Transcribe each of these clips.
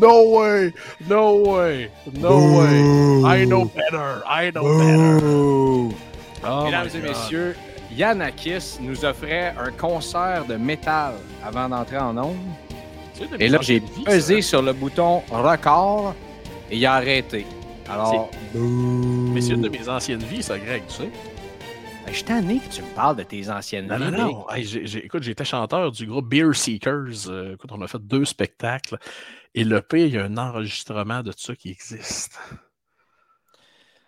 No way! No way! No way! I know better! I know better! Oh Mesdames et God. messieurs, Yanakis nous offrait un concert de métal avant d'entrer en onde. C'est une de mes Et là, j'ai pesé ça. sur le bouton record et il a arrêté. Alors, Mais c'est une de mes anciennes vies, ça, Greg, tu sais. Je suis tanné que tu me parles de tes anciennes Non, non, non. Hey, écoute, j'étais chanteur du groupe Beer Seekers. Euh, écoute, on a fait deux spectacles. Et le pire, il y a un enregistrement de ça qui existe.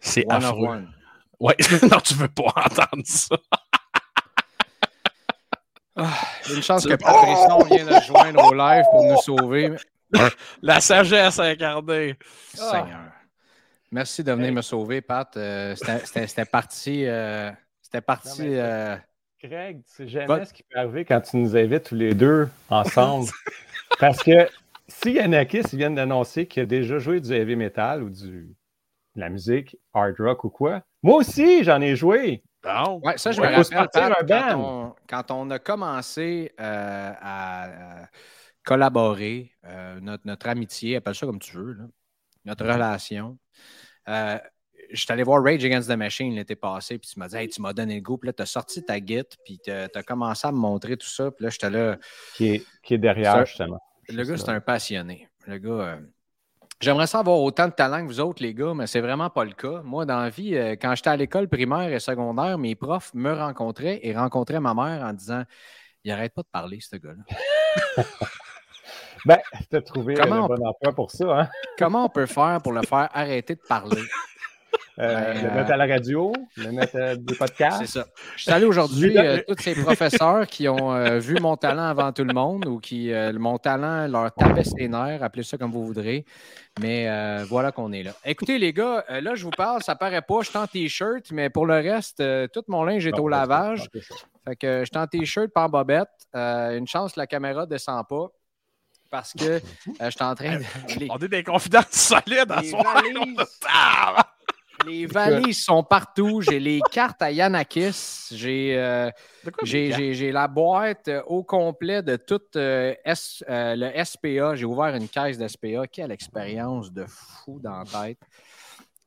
C'est of affreux. one. Ouais, non, tu veux pas entendre ça. Une chance que Patrice vient de joindre au live pour nous sauver. La sagesse incarnée. Seigneur. Merci de venir me sauver, Pat. Euh, c'était parti. euh, C'était parti. Non, mais- euh, Greg, tu sais jamais ce qui peut arriver quand tu nous invites tous les deux ensemble. Parce que si Yanakis viennent d'annoncer qu'il a déjà joué du heavy metal ou du, de la musique hard rock ou quoi, moi aussi, j'en ai joué. Bon. Ouais, ça, je Ouais, me rappelle, Pat, un quand, band. on, quand on a commencé euh, à, à collaborer, euh, notre, notre amitié, appelle ça comme tu veux, là, notre relation. Euh, je suis allé voir Rage Against the Machine l'été passé, puis tu m'as dit, hey, tu m'as donné le goût, puis là, tu as sorti ta guide, puis tu as commencé à me montrer tout ça, puis là, j'étais là. Qui est, qui est derrière, justement. Le gars, c'est un passionné. Le gars, euh, j'aimerais ça avoir autant de talent que vous autres, les gars, mais c'est vraiment pas le cas. Moi, dans la vie, euh, quand j'étais à l'école primaire et secondaire, mes profs me rencontraient et rencontraient ma mère en disant Il arrête pas de parler, ce gars-là. Ben, tu as trouvé Comment le on bon emploi pour ça. Hein? Comment on peut faire pour le faire arrêter de parler? Euh, le euh, mettre à la radio, le mettre à des podcasts. C'est ça. Je suis allé aujourd'hui, euh, tous ces professeurs qui ont euh, vu mon talent avant tout le monde ou qui, euh, mon talent leur tapait ses nerfs, appelez ça comme vous voudrez. Mais euh, voilà qu'on est là. Écoutez, les gars, euh, là, je vous parle, ça paraît pas, je suis en t-shirt, mais pour le reste, euh, tout mon linge est au ben, lavage. Fait que je suis en t-shirt, en bobette. Euh, une chance, la caméra ne descend pas parce que euh, je suis en train de. On est des confidences solides à. Ah! Les valises sont partout. J'ai les cartes à Yanakis. J'ai euh, j'ai- la boîte euh, au complet de tout euh, S- le SPA. J'ai ouvert une caisse de SPA. Quelle expérience de fou dans la tête.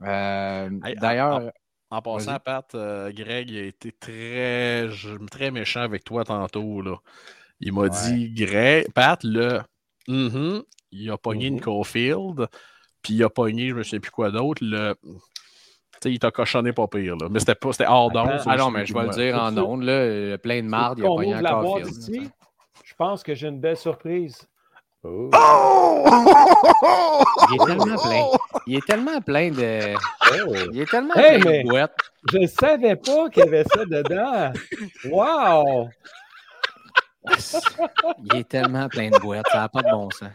Hey, D'ailleurs, En passant. Pat, Greg a été très, très méchant avec toi tantôt. Là. Il m'a Ouais. dit, Greg, Pat, le, mhm, il a pogné une Caulfield, puis il a pogné, je ne sais plus quoi d'autre, le. Tu sais, il t'a cochonné pas pire, là. Mais c'était pas, c'était hors d'onde. Ah non, mais je vais le dire en ondes, là, euh, plein de marde, il a la boîte Caulfield. ici. Je pense que j'ai une belle surprise. Oh. Il est tellement plein. Il est tellement plein de. Oh. Il est tellement Hey, plein mais- de boîtes. Je ne savais pas qu'il y avait ça dedans. Wow! Il est tellement plein de boîtes, ça n'a pas de bon sens.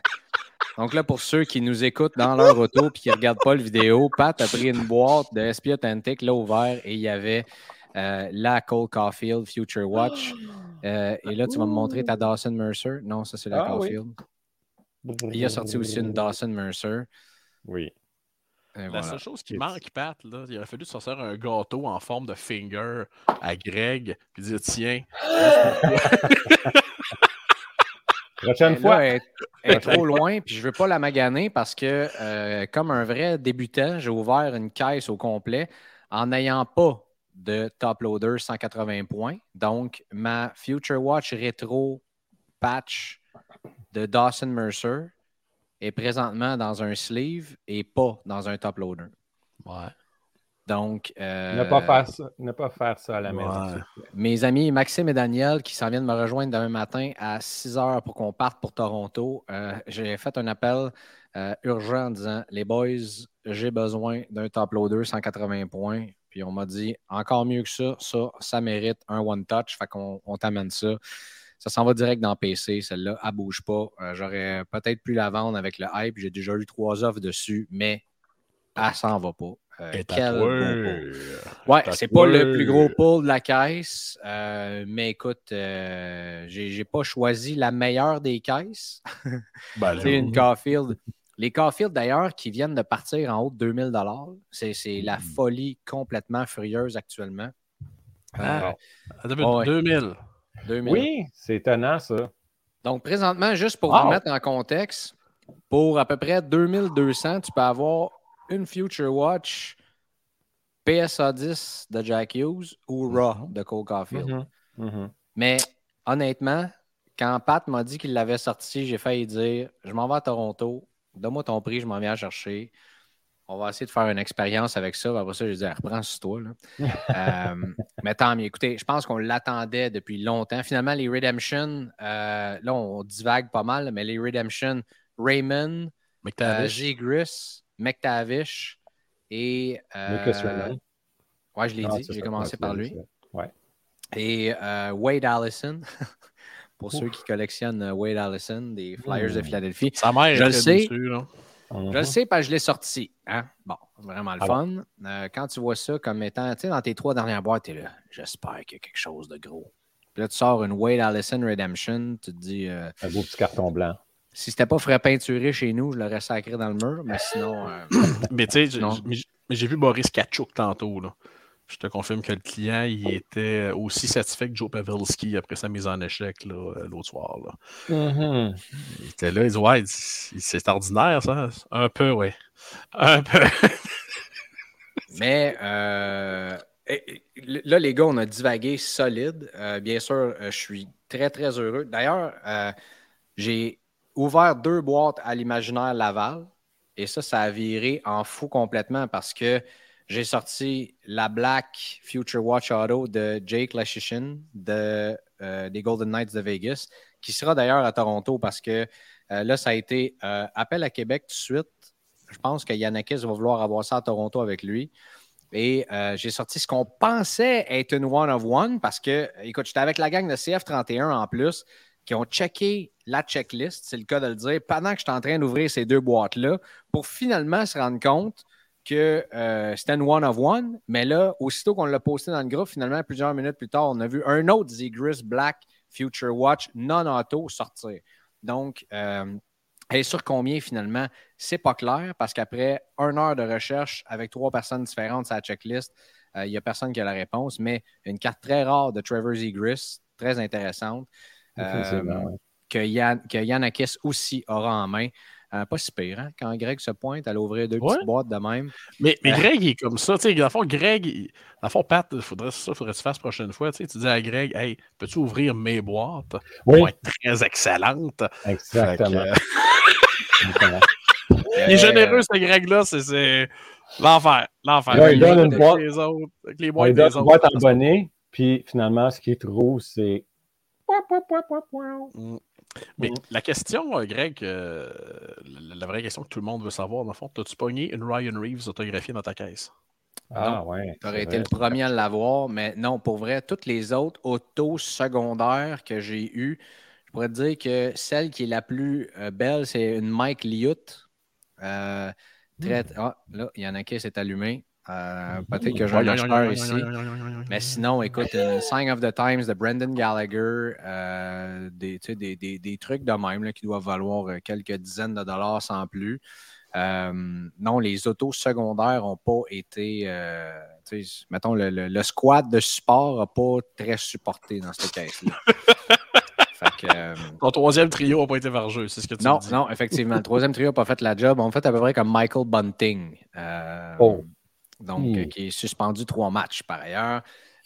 Donc là, pour ceux qui nous écoutent dans leur auto et qui ne regardent pas le vidéo, Pat a pris une boîte de SP Authentic, l'a ouvert et il y avait euh, la Cole Caulfield Future Watch. Euh, et là, tu vas me montrer ta Dawson Mercer. Non, ça, c'est la ah Caulfield. Il a sorti aussi une Dawson Mercer. Oui. La seule chose qui manque, Pat, là, il aurait fallu sortir un gâteau en forme de finger à Greg, puis dire tiens. Prochaine là, fois. elle, est- elle est trop loin, puis je veux pas la maganer parce que, euh, comme un vrai débutant, j'ai ouvert une caisse au complet en n'ayant pas de top loader 180 points. Donc, ma Future Watch rétro patch de Dawson Mercer est présentement dans un sleeve et pas dans un top loader. Ouais. Donc, euh, Ne pas faire ça, ne pas faire ça à la maison. Ouais. mes amis Maxime et Daniel qui s'en viennent me rejoindre demain matin à 6 heures pour qu'on parte pour Toronto. euh, j'ai fait un appel euh, urgent en disant Les boys, j'ai besoin d'un top loader 180 points. Puis on m'a dit encore mieux que ça, ça, ça mérite un one touch. Fait qu'on on t'amène ça. Ça s'en va direct dans PC, celle-là. Elle bouge pas. Euh, J'aurais peut-être pu la vendre avec le hype. J'ai déjà eu trois offres dessus, mais elle s'en va pas. Euh, quel beau tatoué. Ouais, c'est pas le plus gros pull de la caisse, euh, mais écoute, euh, j'ai pas choisi la meilleure des caisses. Ben, C'est une Caulfield. Les Caulfield, d'ailleurs, qui viennent de partir en haut de 2000 c'est c'est la folie complètement furieuse actuellement. Ah, Euh, attends, ouais. 2000. 2000. Oui, c'est étonnant, ça. Donc, présentement, juste pour Wow. vous mettre en contexte, pour à peu près 2200, tu peux avoir une Future Watch PSA 10 de Jack Hughes ou Raw de Cole Caulfield. Mhm. Mhm. Mais honnêtement, quand Pat m'a dit qu'il l'avait sorti, j'ai failli dire Je m'en vais à Toronto, donne-moi ton prix, je m'en viens chercher. On va essayer de faire une expérience avec ça. Après ça, j'ai dit reprends sur toi. là. Euh, mais tant mieux. Écoutez, je pense qu'on l'attendait depuis longtemps. Finalement, les Redemption, euh, là, on divague pas mal, mais les Redemption, Raymond, euh, McTavish. Zegris, McTavish et. euh, Lucas Raymond. Ouais, je l'ai Non, dit. J'ai commencé par lui. Ouais. Et euh, Wade Allison, pour ceux qui collectionnent euh, Wade Allison des Flyers de Mmh. Philadelphie. Sa mère Je est le sais. là. Mhm. Je le sais parce que je l'ai sorti. Hein? Bon, vraiment le Ah fun. Euh, quand tu vois ça comme étant, tu sais, dans tes trois dernières boîtes, tu es là, j'espère qu'il y a quelque chose de gros. Puis là, tu sors une Wade Allison Redemption, tu te dis, euh, Un beau petit carton blanc. Si c'était pas frais peinturé chez nous, je l'aurais sacré dans le mur, mais sinon, euh, Mais tu sais, j'ai- vu Boris Kachuk tantôt. Là. Je te confirme que le client il était aussi satisfait que Joe Pavelski après sa mise en échec là, euh, l'autre soir. Là. Mhm. Il était là, il dit Ouais, c'est ordinaire ça. Un peu, ouais. Un peu. Mais euh, là, les gars, on a divagué solide. Euh, bien sûr, je suis très, très heureux. D'ailleurs, euh, j'ai ouvert deux boîtes à l'imaginaire Laval et ça, ça a viré en fou complètement parce que j'ai sorti la Black Future Watch Auto de Jake Lachichin de, euh, des Golden Knights de Vegas, qui sera d'ailleurs à Toronto parce que euh, là, ça a été euh, appel à Québec tout de suite. Je pense que Yanakis va vouloir avoir ça à Toronto avec lui. Et j'ai sorti ce qu'on pensait être une one of one parce que, écoute, j'étais avec la gang de CF31 en plus qui ont checké la checklist, c'est le cas de le dire, pendant que j'étais en train d'ouvrir ces deux boîtes-là pour finalement se rendre compte que euh, c'était une one of one. Mais là, aussitôt qu'on l'a posté dans le groupe, finalement, plusieurs minutes plus tard, on a vu un autre Zegris Black Future Watch non-auto sortir. Donc, euh, et sur combien finalement, c'est pas clair parce qu'après une heure de recherche avec trois personnes différentes sur la checklist, euh, il n'y a personne qui a la réponse, mais une carte très rare de Trevor Zegris, très intéressante. Que, Yann, que aussi aura en main. Euh, pas si pire, hein? Quand Greg se pointe, elle ouvrir deux Ouais. petites boîtes de même. Mais, mais Euh. Greg, il est comme ça. Tu sais, dans le fond, Greg, il- dans le fond, Pat, il faudrait ça, faudrait que tu fasses la prochaine fois. Tu, sais, tu dis à Greg, hey, peux-tu ouvrir mes boîtes? Oui, être très excellentes. exactement. Que. Il est généreux, ce Greg-là, c'est- c'est l'enfer. L'enfer. Il donne une boîte. les autres, avec les On boîtes lui donne des une autres. boîte en bonnet, puis finalement, ce qu'il trouve, c'est. Mais Mhm. la question, euh, Greg, euh, la, la vraie question que tout le monde veut savoir, dans le fond, as-tu pogné une Ryan Reeves autographiée dans ta caisse? Ah, ouais. Tu aurais c'est été vrai. le premier à l'avoir, mais non, pour vrai, toutes les autres autos secondaires que j'ai eues, je pourrais te dire que celle qui est la plus euh, belle, c'est une Mike Liut. Euh, très... Ah, là, il y en a qui s'est allumé. Euh, Peut-être que j'ai un acheteur ici. Mais sinon, écoute, une Sign of the Times de Brendan Gallagher, euh, des, tu sais, des, des- des trucs de même là, qui doivent valoir euh, quelques dizaines de dollars sans plus. Euh, non, les autos secondaires n'ont pas été. euh, mettons, le, le- le squad de support n'a pas très supporté dans cette caisse-là. euh, Ton troisième trio n'a pas été vargeux, c'est ce que tu non, dis. non, effectivement. Le troisième trio n'a pas fait la job. On fait à peu près comme Michael Bunting. euh, Oh. Donc, euh, qui est suspendu trois matchs par ailleurs.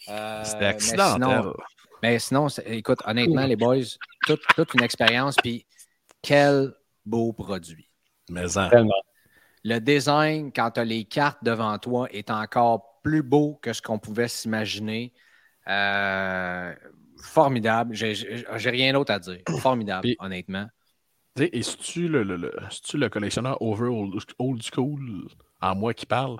Euh, C'était mais accidentel. sinon- Mais sinon, c'est- écoute, honnêtement, les boys, toute, toute une expérience. Puis quel beau produit. Mais en. Tellement. Le design, quand tu as les cartes devant toi, est encore plus beau que ce qu'on pouvait s'imaginer. Euh, formidable. J'ai rien d'autre à dire. Formidable, Puis- honnêtement. Et si tu le, le, le- le collectionneur over old, old school, en moi qui parle,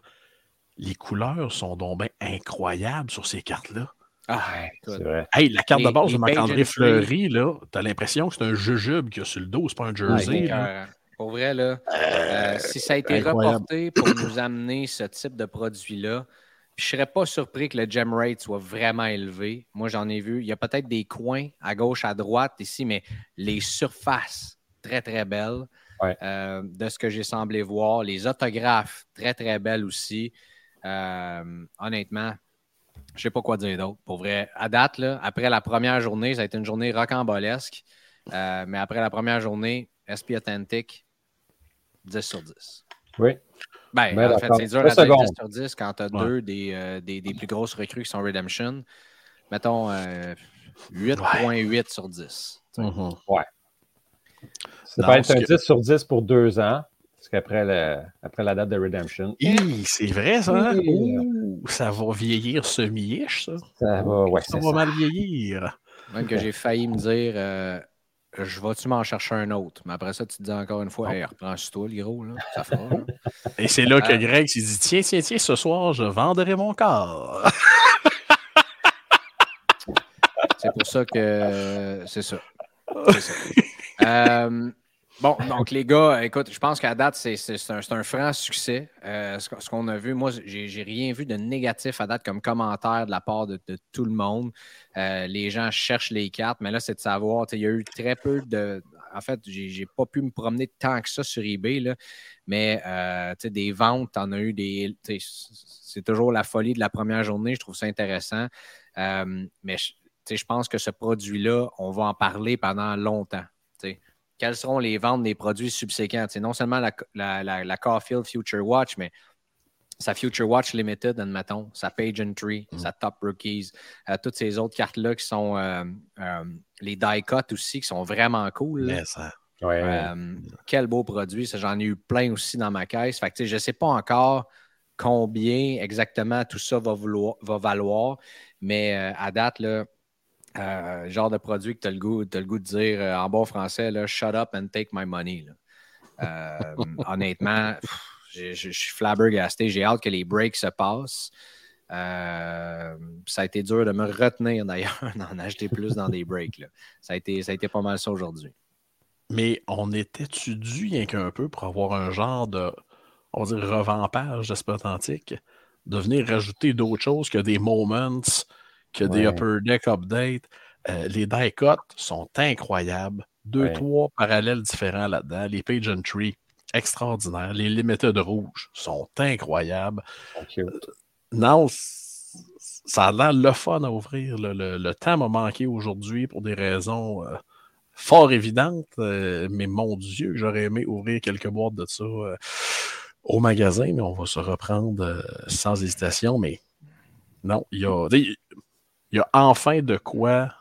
les couleurs sont donc bien incroyables sur ces cartes-là. Ah. C'est vrai. Hey, la carte Les- de base de Marc-André. Fleury, là, t'as l'impression que c'est un jujube qu'il y a sur le dos, c'est pas un jersey. Ouais, là. écœurant. Pour vrai, là, euh, si ça a été incroyable. reporté pour nous amener ce type de produit-là, je serais pas surpris que le gem rate soit vraiment élevé. Moi, j'en ai vu. Il y a peut-être des coins à gauche, à droite ici, mais les surfaces, très, très belles. Ouais. Euh, de ce que j'ai semblé voir. Les autographes, très, très belles aussi. Euh, honnêtement, je sais pas quoi dire d'autre. Pour vrai, à date, là, après la première journée, ça a été une journée rocambolesque. Euh, mais après la première journée, SP Authentic, 10 sur 10. Oui. Ben, Ben, en fait, c'est dur à dire secondes. 10 sur 10 quand tu as Ouais. deux des, euh, des, des plus grosses recrues qui sont Redemption. Mettons euh, 8.8 sur 10. Mhm. Ça Non, peut être ce un que- 10 sur 10 pour deux ans, après la date de Redemption, c'est vrai, ça. hein? Ouh, ça va vieillir semi-ish, ça. ça va, ouais, Ça va ça. mal vieillir. Même que j'ai failli me dire euh, je vais-tu m'en chercher un autre? Mais après ça, tu te dis encore une fois, hey, reprends sur toi, le gros, là? ça fera. là. Et c'est là que Ah. Greg s'est dit Tiens, tiens, tiens, ce soir, je vendrai mon corps. C'est pour ça que c'est ça. C'est ça. Euh, bon, donc les gars, écoute, je pense qu'à date, c'est un, un franc succès. Euh, ce qu'on- a vu, moi, j'ai j'ai rien vu de négatif à date comme commentaire de la part de, tout le monde. Euh, les gens cherchent les cartes, mais là, c'est de savoir. Il y a eu très peu de. En fait, j'ai j'ai pas pu me promener tant que ça sur eBay, là, mais euh, des ventes, t'en as eu des. C'est toujours la folie de la première journée. Je trouve ça intéressant. Mais je- pense que ce produit-là, on va en parler pendant longtemps. Quelles seront les ventes des produits subséquents? Sais, non seulement la, la, la, la Caulfield Future Watch, mais sa Future Watch Limited, admettons, sa Page Entry, Mm. sa Top Rookies, euh, toutes ces autres cartes-là qui sont euh, euh, les die cut aussi, qui sont vraiment cool. là. Mais ça. Ouais, ouais. Euh, quel beau produit. J'en ai eu plein aussi dans ma caisse. Fait que, je ne sais pas encore combien exactement tout ça va, vouloir- va valoir, mais euh, à date, là, euh, genre de produit que tu as, le goût le goût de dire euh, en bon français, là, shut up and take my money. là. Euh, honnêtement, je suis flabbergasté. J'ai hâte que les breaks se passent. Ça a été dur de me retenir d'ailleurs d'en acheter plus dans des breaks. là. Ça, a été, ça a été pas mal ça aujourd'hui. Mais on était-tu dû rien qu'un peu pour avoir un genre de, on va dire, revampage d'Esprit Authentique, de venir rajouter d'autres choses que des moments, que des Ouais. upper deck updates. Euh, les die cuts sont incroyables. Deux, Ouais. trois parallèles différents là-dedans. Les page entry, extraordinaires. Les limited rouges sont incroyables. Cute. Non, ça a l'air le fun à ouvrir. Le, le- le temps m'a manqué aujourd'hui pour des raisons euh, fort évidentes, euh, mais mon Dieu, j'aurais aimé ouvrir quelques boîtes de ça euh, au magasin, mais on va se reprendre euh, sans hésitation. Mais non, il y a, il y a enfin de quoi,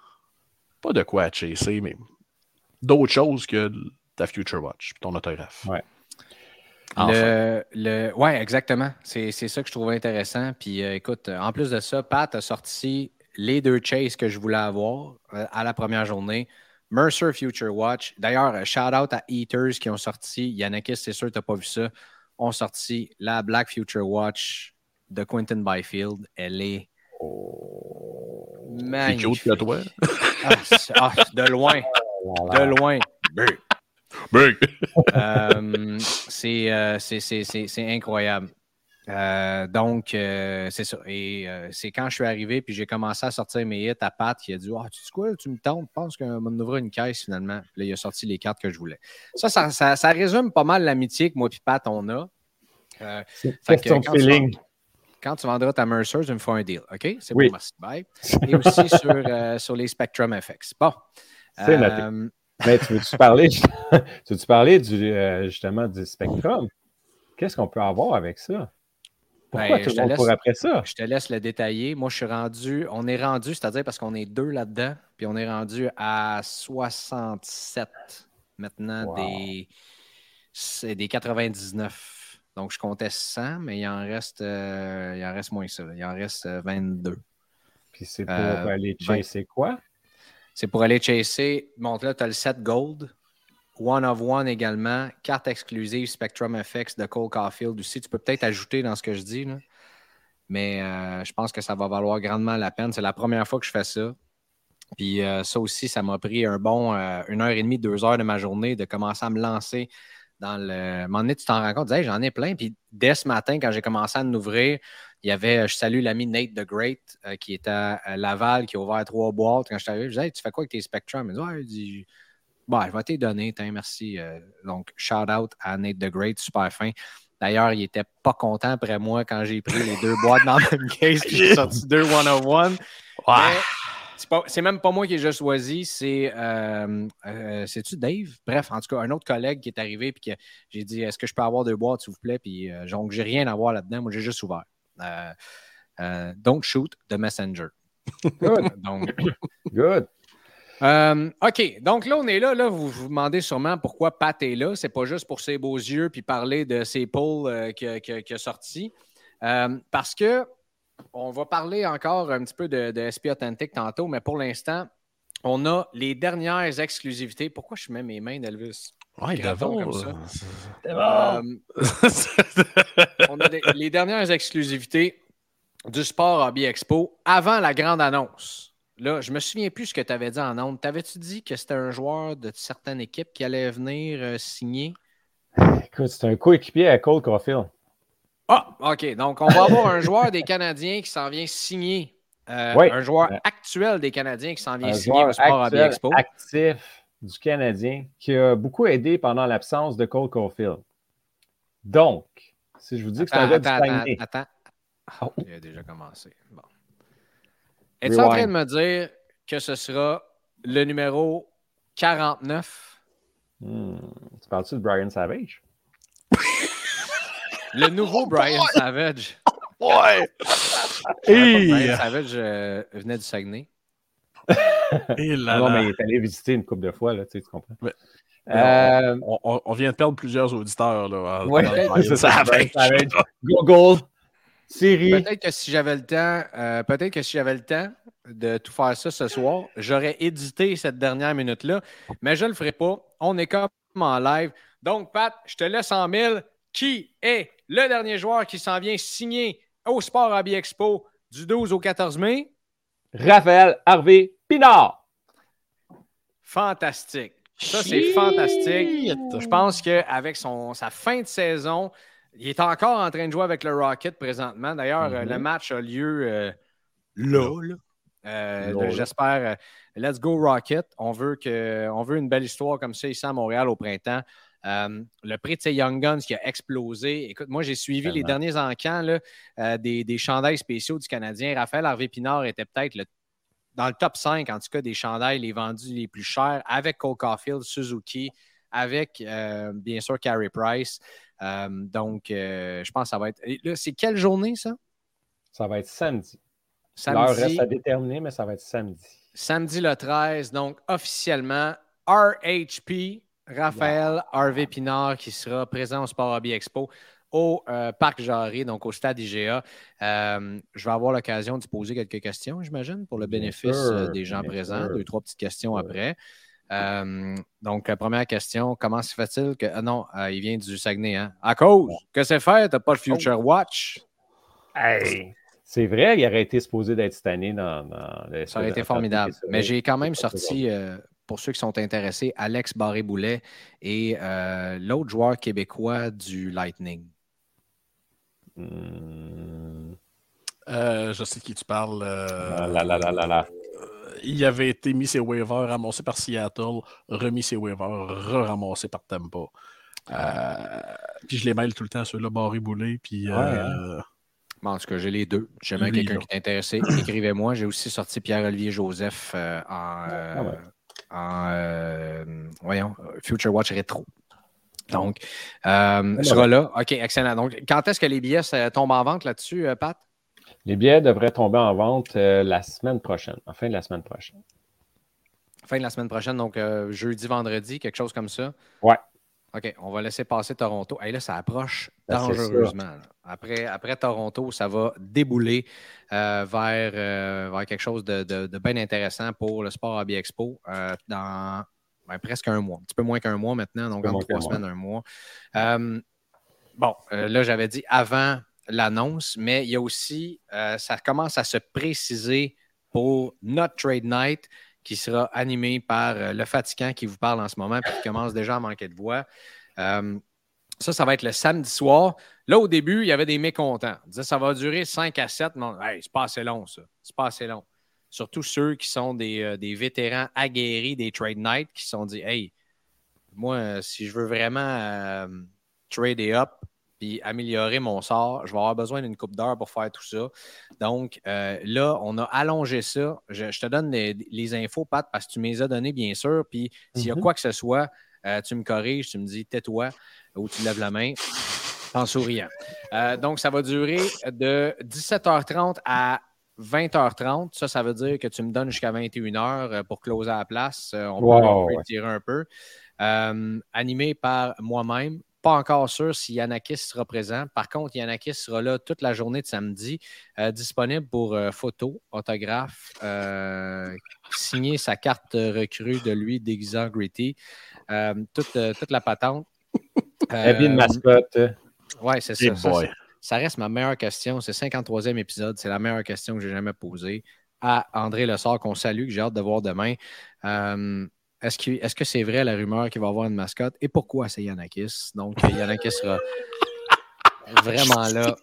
pas de quoi à chasser, mais d'autres choses que ta Future Watch, ton autographe. Ouais. Enfin. Le, le, ouais, exactement. C'est ça que je trouvais intéressant. Puis euh, écoute, euh, en plus de ça, Pat a sorti les deux chases que je voulais avoir euh, à la première journée. Mercer Future Watch. D'ailleurs, shout out à Eaters qui ont sorti. Yannakis, c'est sûr tu n'as pas vu ça. Ont sorti la Black Future Watch de Quentin Byfield. Elle est C'est magnifique. cute que toi? Ah, c'est- ah, de loin. De loin. Big. Euh, c'est, euh, c'est, c'est- c'est- c'est incroyable. Euh, donc, euh, c'est ça. Et euh, c'est quand je suis arrivé puis j'ai commencé à sortir mes hits à Pat qui a dit Ah, tu sais quoi, tu me tentes, je pense qu'on m'ouvrir une caisse finalement. Puis là, il a sorti les cartes que je voulais. Ça, ça, ça- ça résume pas mal l'amitié que moi et Pat, on a. Euh, C'est Fait que question de quand tu vendras ta Mercer, tu me fais un deal. OK? C'est Oui. bon, merci. Bye. Et aussi sur, euh, sur les Spectrum FX. Bon. C'est noté. Euh, Mais tu veux-tu parler, tu veux parler du, euh, justement du Spectrum? Qu'est-ce qu'on peut avoir avec ça? Pourquoi Ben, tout je le te monde laisse- court après ça? Je te laisse le détailler. Moi, je suis rendu, on est rendu, c'est-à-dire parce qu'on est deux là-dedans, puis on est rendu à 67 maintenant Wow. des, c'est des 99. Donc, je comptais 100, mais il en reste, euh, il en reste moins que ça. là. Il en reste euh, 22. Puis c'est pour Euh, aller chasser quoi? C'est pour aller chasser. Bon, là, tu as le set Gold. One of One également. Carte exclusive Spectrum FX de Cole Caulfield aussi. Tu peux peut-être ajouter dans ce que je dis. là. Mais euh, je pense que ça va valoir grandement la peine. C'est la première fois que je fais ça. Puis euh, ça aussi, ça m'a pris un bon euh, une heure et demie, deux heures de ma journée de commencer à me lancer dans le. À un moment donné, tu t'en rends compte, tu dis, Hey, j'en ai plein. Puis dès ce matin, quand j'ai commencé à en ouvrir, il y avait, je salue l'ami Nate the Great, euh, qui était à Laval, qui a ouvert trois boîtes. Quand je suis arrivé, je disais, Hey, tu fais quoi avec tes Spectrum? Il me dit, ouais, il dit, Bon, je vais te les donner, merci. Euh, donc, shout out à Nate the Great, super fin. D'ailleurs, il était pas content après moi quand j'ai pris les deux boîtes dans le même case, puis j'ai sorti deux one-on-one. Ouais. Mais c'est c'est même pas moi qui ai choisi, c'est euh, euh, c'est-tu Dave? Bref, en tout cas, un autre collègue qui est arrivé puis que j'ai dit Est-ce que je peux avoir deux boîtes, s'il vous plaît? Puis euh, donc, j'ai rien à voir là-dedans, moi j'ai juste ouvert. Don't shoot the messenger. Good, Donc, good. euh, OK, donc là, on est là. là vous vous demandez sûrement pourquoi Pat est là. C'est pas juste pour ses beaux yeux puis parler de ses polls euh, qui, a- qui a- qui a sorti. Euh, parce que on va parler encore un petit peu de, de SP Authentic tantôt, mais pour l'instant, on a les dernières exclusivités. Pourquoi je mets mes mains d'Elvis? Ouais, Graton d'abord, comme ça? euh, Euh, on a des- les dernières exclusivités du Sport Hobby Expo avant la grande annonce. Là, je me souviens plus ce que tu avais dit en ondes. T'avais-tu dit que c'était un joueur de certaines équipes qui allait venir euh, signer? Écoute, c'est un coéquipier à Cole Caulfield. Ah, OK. Donc, on va avoir un joueur des Canadiens qui s'en vient signer. euh, Oui. Un joueur actuel des Canadiens qui s'en vient un signer au Sport actuel, Expo. actif du Canadien qui a beaucoup aidé pendant l'absence de Cole Caulfield. Donc, si je vous dis que c'est un gars du attends, Saguenay, attends, attends. Ah, Oh. il a déjà commencé. Bon. Es-tu en train de me dire que ce sera le numéro 49? hmm, tu parles-tu de Brian Savage? Le nouveau Brian Savage. Ouais! Pas que Et, Brian Savage euh, venait du Saguenay. et là, non, là. mais il est allé visiter une couple de fois, là, tu, sais, tu comprends? Ouais. Euh, On, on- on vient de perdre plusieurs auditeurs. Là, ouais, ça, Ça. Google, Siri. Peut-être que si j'avais le temps, euh, peut-être que si j'avais le temps de tout faire ça ce soir, j'aurais édité cette dernière minute-là, mais je ne le ferai pas. On est comme en live. Donc, Pat, je te laisse en mille. Qui est le dernier joueur qui s'en vient signer au Sport Hobby Expo du 12 au 14 mai? Raphaël Harvey Pinard. Fantastique. Ça, c'est fantastique. Je pense qu'avec sa fin de saison, il est encore en train de jouer avec le Rocket présentement. D'ailleurs, euh, Mhm. le match a lieu euh, là. là. Euh, Là. J'espère. euh, let's go Rocket. On veut, que, on veut une belle histoire comme ça ici à Montréal au printemps. Euh, le prix de ces Young Guns qui a explosé. Écoute, moi, j'ai suivi les derniers encans là, euh, des, des chandails spéciaux du Canadien. Raphaël Harvey Pinard était peut-être le- dans le top 5, en tout cas, des chandails les vendus les plus chers avec Cole Caulfield, Suzuki, avec, euh, bien sûr, Carey Price. Donc, je pense que ça va être. là, C'est quelle journée, ça? Ça va être samedi. L'heure Samedi, reste à déterminer, mais ça va être samedi. samedi le 13. Donc, officiellement, RHP, Raphaël Harvey Pinard, qui sera présent au Sport Hobby Expo au euh, Parc Jarry, donc au stade IGA. Euh, je vais avoir l'occasion de poser quelques questions, j'imagine, pour le bénéfice euh, des gens présents. sûr. Deux, trois petites questions après. Euh, donc, la première question, comment se fait-il que. Ah non, euh, il vient du Saguenay, hein? À cause que c'est fait, t'as pas le Future Oh. Watch? Hey! C'est vrai, il aurait été supposé d'être cette année dans, dans le Ça aurait été formidable. Mais j'ai quand même sorti, euh, pour ceux qui sont intéressés, Alex Barré-Boulet et euh, l'autre joueur québécois du Lightning. Euh, je sais de qui tu parles. euh, Ah là là là là là. il avait été mis ses waivers, ramassé par Seattle, remis ses waivers, re-ramassé par Tampa. Euh, puis je les mêle tout le temps, ceux-là, barré boulé. Puis Ouais, euh, Bon, en tout cas, j'ai les deux. Si jamais Lui, quelqu'un qui est intéressé, écrivez-moi. J'ai aussi sorti Pierre-Olivier Joseph euh, en, euh, Ah ouais. En voyons, Future Watch Retro. Donc, euh, sera là. OK, excellent. Donc, quand est-ce que les billets tombent en vente là-dessus, Pat? Les billets devraient tomber en vente la semaine prochaine, en fin de la semaine prochaine. Fin de la semaine prochaine, donc jeudi, vendredi, quelque chose comme ça? Ouais. OK, on va laisser passer Toronto. Et là, ça approche ben, dangereusement. Après, après Toronto, ça va débouler euh, vers, euh, vers, quelque chose de, bien intéressant pour le Sport Hobby Expo euh, dans ben, presque un mois. Un petit peu moins qu'un mois maintenant, donc en trois semaines, un mois. bon, là, j'avais dit avant l'annonce, mais il y a aussi, ça commence à se préciser pour notre Trade Night qui sera animé par euh, le fatigant qui vous parle en ce moment et qui commence déjà à manquer de voix. Euh, ça, ça va être le samedi soir. Là, au début, il y avait des mécontents. On disait ça va durer 5 à 7. Non, c'est pas assez long, ça. C'est pas assez long. Surtout ceux qui sont des, euh, vétérans aguerris des trade night qui se sont dit Hey, moi, si je veux vraiment trader up, améliorer mon sort. Je vais avoir besoin d'une coupe d'heure pour faire tout ça. Donc, euh, là, on a allongé ça. Je, te donne les, infos, Pat, parce que tu me les as données, bien sûr. Puis, s'il y a mhm. quoi que ce soit, euh, tu me corriges, tu me dis tais-toi ou tu lèves la main en souriant. Euh, donc, ça va durer de 17h30 à 20h30. Ça, ça veut dire que tu me donnes jusqu'à 21h pour closer à la place. on peut, tirer un peu. animé par moi-même, pas encore sûr si Yanakis sera présent. Par contre, Yanakis sera là toute la journée de samedi, euh, disponible pour euh, photo, autographe, euh, signer sa carte recrue de lui déguisant Gritty, toute, toute, la patente. Habit de mascotte. Oui, c'est ça, ça, reste ma meilleure question. C'est le 53e épisode. C'est la meilleure question que j'ai jamais posée à André Lessard, qu'on salue, que j'ai hâte de voir demain. Est-ce que c'est vrai la rumeur qu'il va avoir une mascotte et pourquoi c'est Yanakis? Donc, Yanakis sera vraiment là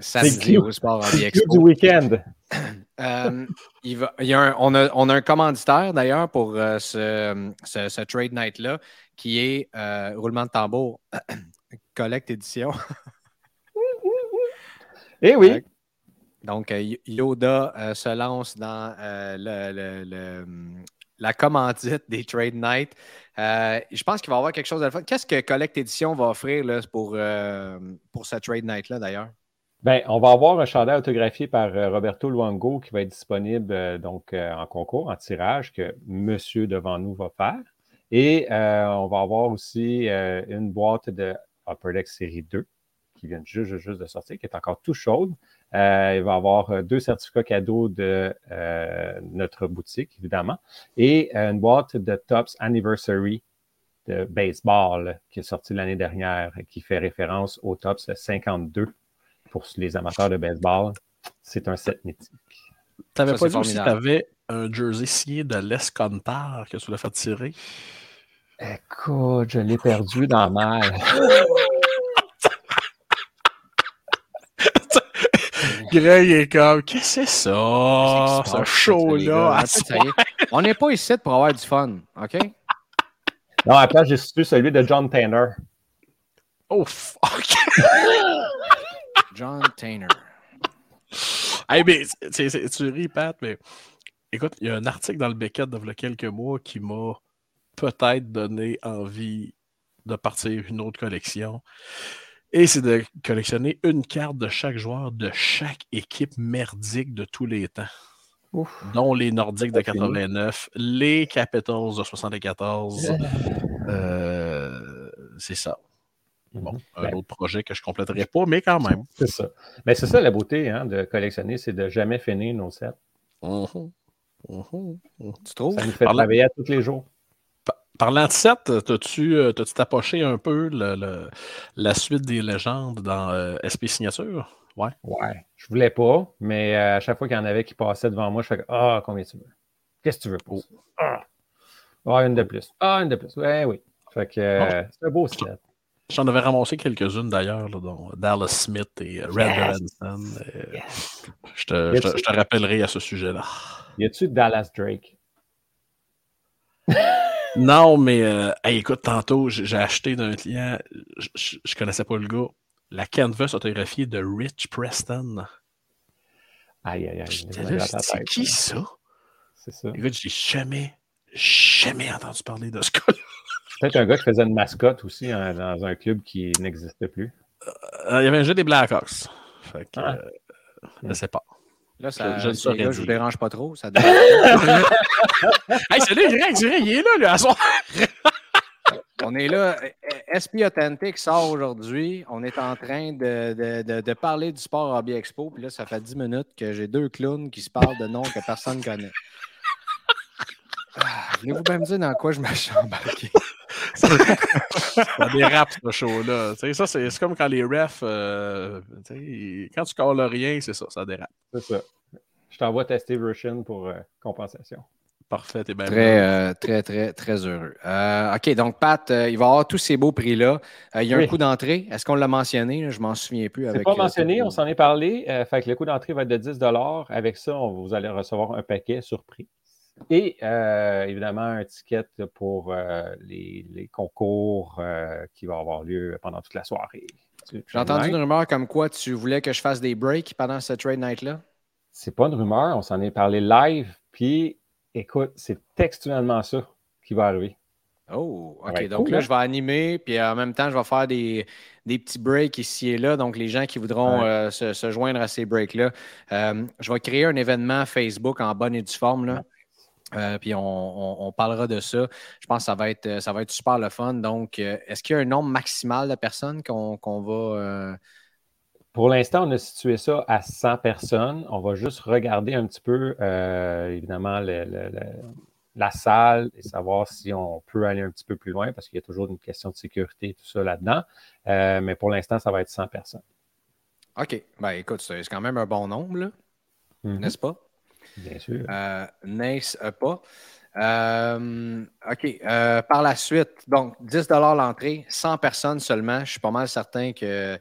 samedi au Sport en Expo. du week-end. Euh, il va, il y a un, on, a, on, a, un commanditaire d'ailleurs pour euh, ce, ce, trade night-là qui est euh, Roulement de tambour, Collect Édition. Eh oui. Donc, Yoda se lance dans le, le, la commandite des Trade Night. Euh, je pense qu'il va y avoir quelque chose de fun. Qu'est-ce que Collect Edition va offrir là, pour, euh, pour ce Trade Night-là, d'ailleurs? Bien, on va avoir un chandail autographié par euh, Roberto Luango qui va être disponible donc en concours, en tirage, que monsieur devant nous va faire. Et on va avoir aussi une boîte de Upper Deck série 2 qui vient juste, juste de sortir, qui est encore tout chaude. Euh, il va y avoir euh, deux certificats cadeaux de euh, notre boutique, évidemment, et une boîte de Tops Anniversary de baseball qui est sortie l'année dernière, qui fait référence au Tops 52 pour les amateurs de baseball. C'est un set mythique. Tu n'avais pas dit aussi que tu avais un jersey signé de Les Contar que tu l'as fait tirer? Écoute, je l'ai perdu dans mal. Greg est comme, qu'est-ce que c'est ça? Ce show-là. On n'est pas ici pour avoir du fun, OK? Non, après, j'ai su celui de John Tanner. Oh, fuck! John Tanner. Hey, mais, tu ris, Pat, mais écoute, il y a un article dans le Beckett de quelques mois qui m'a peut-être donné envie de partir une autre collection. Et c'est de collectionner une carte de chaque joueur de chaque équipe merdique de tous les temps. Dont les Nordiques de 89, les Capitals de 74. Euh, c'est ça. Bon, mhm. un ben autre projet que je ne compléterai pas, mais quand même. C'est ça. Mais c'est ça la beauté hein, de collectionner, c'est de jamais finir nos sets. Mhm. Mhm. Tu trouves? Ça nous fait travailler à tous les jours. Parlant de 7, t'as-tu euh, tapoché un peu la suite des légendes dans euh, SP Signature? Ouais. Ouais. Je voulais pas, mais euh, à chaque fois qu'il y en avait qui passaient devant moi, je fais Ah, combien tu veux? Qu'est-ce que tu veux pour ça? Ah. ah, une de plus. Ah, une de plus. Ouais, oui. Fait que c'est un beau set. J'en avais ramassé quelques-unes d'ailleurs, dont Dallas Smith et Red Branson. Je, te, je, te, rappellerai à ce sujet-là. Y a-tu Dallas Drake? Non, mais euh, écoute, tantôt, j'ai acheté d'un client, je, ne connaissais pas le gars, la canvas autographiée de Rich Preston. Aïe, aïe, aïe. C'est qui ça? C'est ça. Écoute, j'ai jamais, jamais entendu parler de ce gars-là. Peut-être un gars qui faisait une mascotte aussi hein, dans un club qui n'existait plus. Euh, il y avait un jeu des Blackhawks. Fait que, Ah. euh, je sais pas. Là, ça, Je- je gars, je vous dérange pas trop. Ça hey, salut Greg, Greg, il est là, lui, à soir. On est là. SP Authentic sort aujourd'hui. On est en train de, de- de- de parler du sport Hobby Expo. Puis là, ça fait 10 minutes que j'ai deux clowns qui se parlent de noms que personne ne connaît. Ah, Voulez-vous bien me dire dans quoi je me suis embarqué? Ça dérape, ce show-là. Tu sais, ça, c'est c'est comme quand les refs, euh, quand tu calls rien, c'est ça, ça dérape. C'est ça. Je t'envoie tester Russian pour euh, compensation. Parfait, t'es bien Très, euh, très, très, très heureux. Euh, OK, donc Pat, euh, il va avoir tous ces beaux prix-là. Euh, il y a un coût d'entrée. Est-ce qu'on l'a mentionné? Je m'en souviens plus. C'est pas mentionné, on s'en est parlé. Euh, fait que le coût d'entrée va être de 10 Avec ça, on- vous allez recevoir un paquet surprise. Et euh, évidemment, un ticket pour euh, les, les concours euh, qui vont avoir lieu pendant toute la soirée. J'ai entendu une rumeur comme quoi tu voulais que je fasse des breaks pendant ce trade night-là. C'est pas une rumeur, on s'en est parlé live. Puis, écoute, c'est textuellement ça qui va arriver. Oh, OK. Ouais, donc cool, là, hein? je vais animer, puis en même temps, je vais faire des, des petits breaks ici et là. Donc, les gens qui voudront Ouais. euh, se, se joindre à ces breaks-là, euh, je vais créer un événement Facebook en bonne et due forme. Là. Euh, puis on, on- on parlera de ça. Je pense que ça va être, euh, ça va être super le fun. Donc, euh, est-ce qu'il y a un nombre maximal de personnes qu'on va. euh, Pour l'instant, on a situé ça à 100 personnes. On va juste regarder un petit peu, euh, évidemment, le- le- le- la salle et savoir si on peut aller un petit peu plus loin parce qu'il y a toujours une question de sécurité et tout ça là-dedans. Mais pour l'instant, ça va être 100 personnes. OK. Ben, écoute, c'est quand même un bon nombre, Mhm. n'est-ce pas? Bien sûr. Euh, n'est-ce pas? Euh, OK. euh, par la suite, donc 10 l'entrée, 100 personnes seulement. Je suis pas mal certain que euh,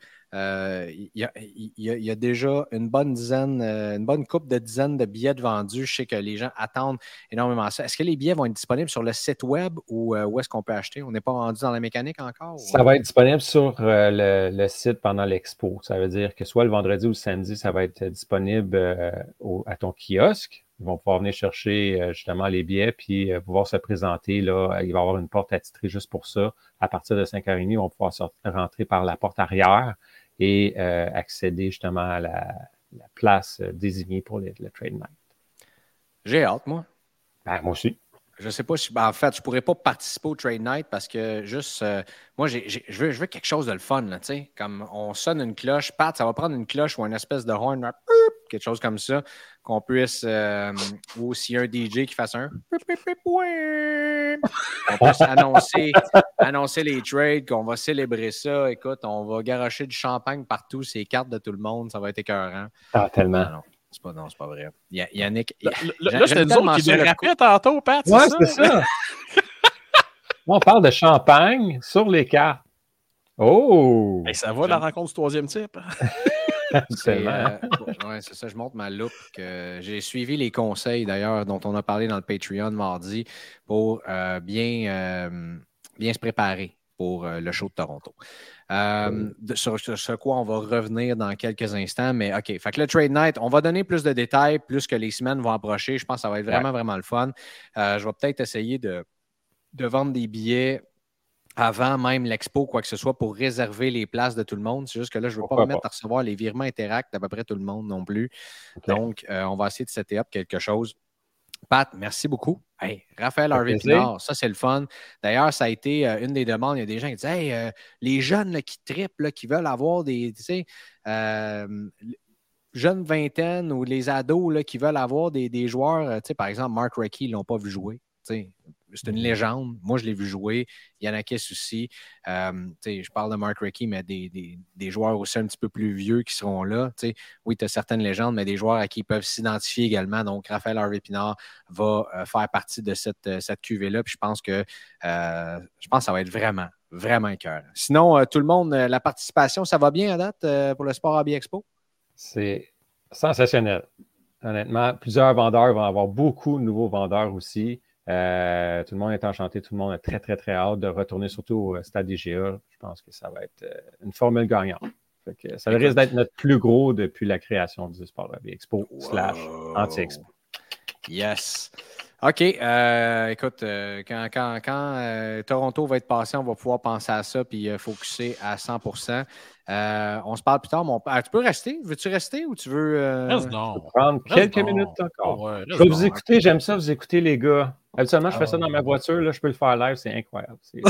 il y, a, il y a- il y a déjà une bonne dizaine, euh, une bonne coupe de dizaines de billets de vendus. Je sais que les gens attendent énormément ça. Est-ce que les billets vont être disponibles sur le site web ou euh, où est-ce qu'on peut acheter? On n'est pas rendu dans la mécanique encore? ou- Ça va être disponible sur euh, le, le site pendant l'expo. Ça veut dire que soit le vendredi ou le samedi, ça va être disponible euh, au- à ton kiosque. Ils vont pouvoir venir chercher euh, justement les billets puis euh, pouvoir se présenter. Là. Il va y avoir une porte attitrée juste pour ça. À partir de 5h30, ils vont pouvoir sortir- rentrer par la porte arrière et euh, accéder justement à la, la place euh, désignée pour le, le trade night. J'ai hâte, moi. Ben, moi aussi. Je sais pas si. ben, en fait, je pourrais pas participer au trade night parce que juste. euh, moi, j'ai- j'ai- je veux, je veux quelque chose de le fun, là, tu sais. Comme on sonne une cloche. Pat, ça va prendre une cloche ou une espèce de horn, quelque chose comme ça, qu'on puisse. euh, ou s'il y a un DJ qui fasse un. On puisse annoncer, annoncer les trades, qu'on va célébrer ça. Écoute, on va garocher du champagne partout, ces cartes de tout le monde. Ça va être écœurant. Ah, tellement. C'est pas, non, c'est pas vrai. Ya- Yannick. Là, J'aime là, là, c'était nous autres qui dérapaient tantôt, Pat, Ouais, c'est ça? on parle de champagne sur les cartes. Oh! Hey, ça va, la rencontre du troisième type? C'est Tellement. euh, ouais, c'est ça, je montre ma loupe. que J'ai suivi les conseils d'ailleurs dont on a parlé dans le Patreon mardi pour euh, bien, euh, bien se préparer pour euh, le show de Toronto. Euh, de- sur, quoi on va revenir dans quelques instants, mais OK. Fait que le Trade Night, on va donner plus de détails plus que les semaines vont approcher. Je pense que ça va être vraiment, vraiment le fun. Euh, je vais peut-être essayer de, de vendre des billets avant même l'expo, quoi que ce soit, pour réserver les places de tout le monde. C'est juste que là, je ne veux pas me mettre pas? à recevoir les virements Interact d'à peu près tout le monde non plus. Donc, euh, on va essayer de setter up quelque chose. Pat, merci beaucoup. Hey, Raphaël Harvey. Pinard, ça c'est le fun. D'ailleurs, ça a été euh, une des demandes. Il y a des gens qui disent Hey, euh, les jeunes là, qui trippent, là, qui veulent avoir des, tu sais, euh, jeunes vingtaines ou les ados là, qui veulent avoir des, des joueurs, tu sais, par exemple, Mark Recchi, ils ne l'ont pas vu jouer. Tu sais, C'est une légende. Moi, je l'ai vu jouer. Yannickis aussi. Euh, tu sais, je parle de Mark Recchi, mais des, des- des joueurs aussi un petit peu plus vieux qui seront là. Oui, tu as certaines légendes, mais des joueurs à qui ils peuvent s'identifier également. Donc, Raphaël Harvey Pinard va euh, faire partie de cette, euh, cette cuvée-là. Puis je pense que euh, je pense que ça va être vraiment, vraiment écœurant. Sinon, euh, tout le monde, euh, la participation, ça va bien à date euh, pour le Sport Hobby Expo? C'est sensationnel. Honnêtement, plusieurs vendeurs vont avoir beaucoup de nouveaux vendeurs aussi. Euh, tout le monde est enchanté, tout le monde a très, très, très hâte de retourner surtout au stade IGA. Je pense que ça va être euh, une formule gagnante. Fait que ça risque d'être notre plus gros depuis la création du Sport Hobby Expo slash anti-expo. Yes. OK. Euh, écoute, euh, quand, quand, quand euh, Toronto va être passé, on va pouvoir penser à ça puis focuser à 100% On se parle plus tard. Mon... Ah, tu peux rester? Veux-tu rester ou tu veux. Prendre quelques minutes encore. je vais vous écouter. J'aime ça, vous écouter, les gars. Habituellement, je fais ça dans ma voiture. Là, je peux le faire live. C'est incroyable.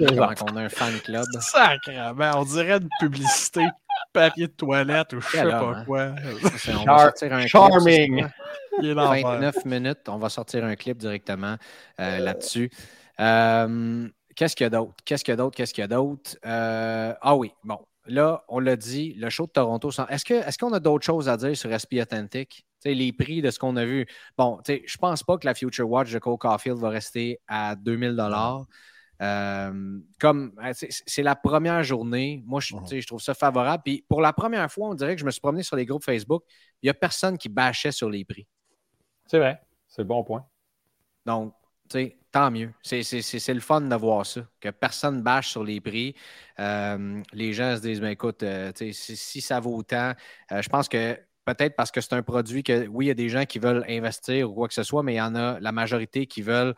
on a un fan club? Sacrément. On dirait une publicité papier de toilette ou je sais pas hein? quoi. On va sortir un Charming. 29 minutes, on va sortir un clip directement euh, là-dessus. Euh, qu'est-ce qu'il y a d'autre? Qu'est-ce qu'il y a d'autre? Qu'est-ce qu'il y a d'autre? Euh, ah oui, bon. Là, on l'a dit, le show de Toronto. Est-ce qu'on est qu'on a d'autres choses à dire sur SP Authentic? Les prix de ce qu'on a vu. Bon, je ne pense pas que la Future Watch de Cole Caulfield va rester à 2000 euh, comme euh, c'est la première journée, moi je, mhm. je, trouve ça favorable. Puis pour la première fois, on dirait que je me suis promené sur les groupes Facebook, il n'y a personne qui bâchait sur les prix. C'est vrai, c'est le bon point. Donc, tant mieux. C'est le fun de voir ça, que personne bâche sur les prix. Euh, les gens se disent, ben, écoute, si, si, ça vaut autant, je pense que peut-être parce que c'est un produit que, oui, il y a des gens qui veulent investir ou quoi que ce soit, mais il y en a la majorité qui veulent,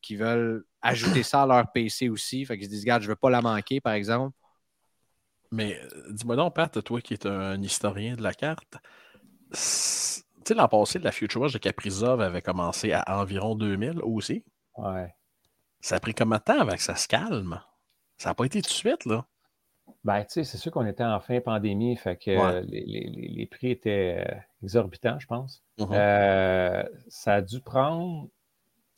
qui veulent ajouter ça à leur PC aussi. Fait qu'ils se disent, regarde, je ne veux pas la manquer, par exemple. Mais euh, dis-moi donc, Pat, toi qui es un historien de la carte, tu sais, l'an passé, la Future Watch de Caprizov avait commencé à environ 2000 aussi. Ouais. Ça a pris combien de temps avant que ça se calme? Ça n'a pas été tout de suite, là. Ben, tu sais, c'est sûr qu'on était en fin pandémie, fait que les, prix étaient euh, exorbitants, je pense. Mm-hmm. Euh, ça a dû prendre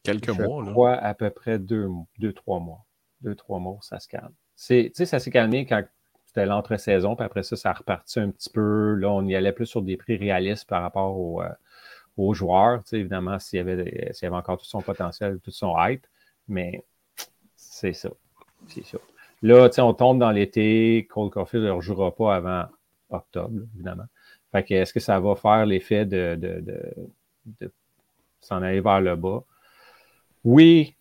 Quelques mois, là. Crois à peu près deux, deux, trois mois. Deux, trois mois, ça se calme. Tu sais, ça s'est calmé quand c'était l'entre-saison, puis après ça, ça a reparti un petit peu. Là, on y allait plus sur des prix réalistes par rapport aux, euh, aux joueurs. Tu sais, évidemment, s'il y, avait, s'il y avait encore tout son potentiel, tout son hype. Mais c'est ça. C'est ça. Là, on tombe dans l'été. Cole Caulfield ne rejouera pas avant octobre, évidemment. Fait que est-ce que ça va faire l'effet de, s'en aller vers le bas? Oui,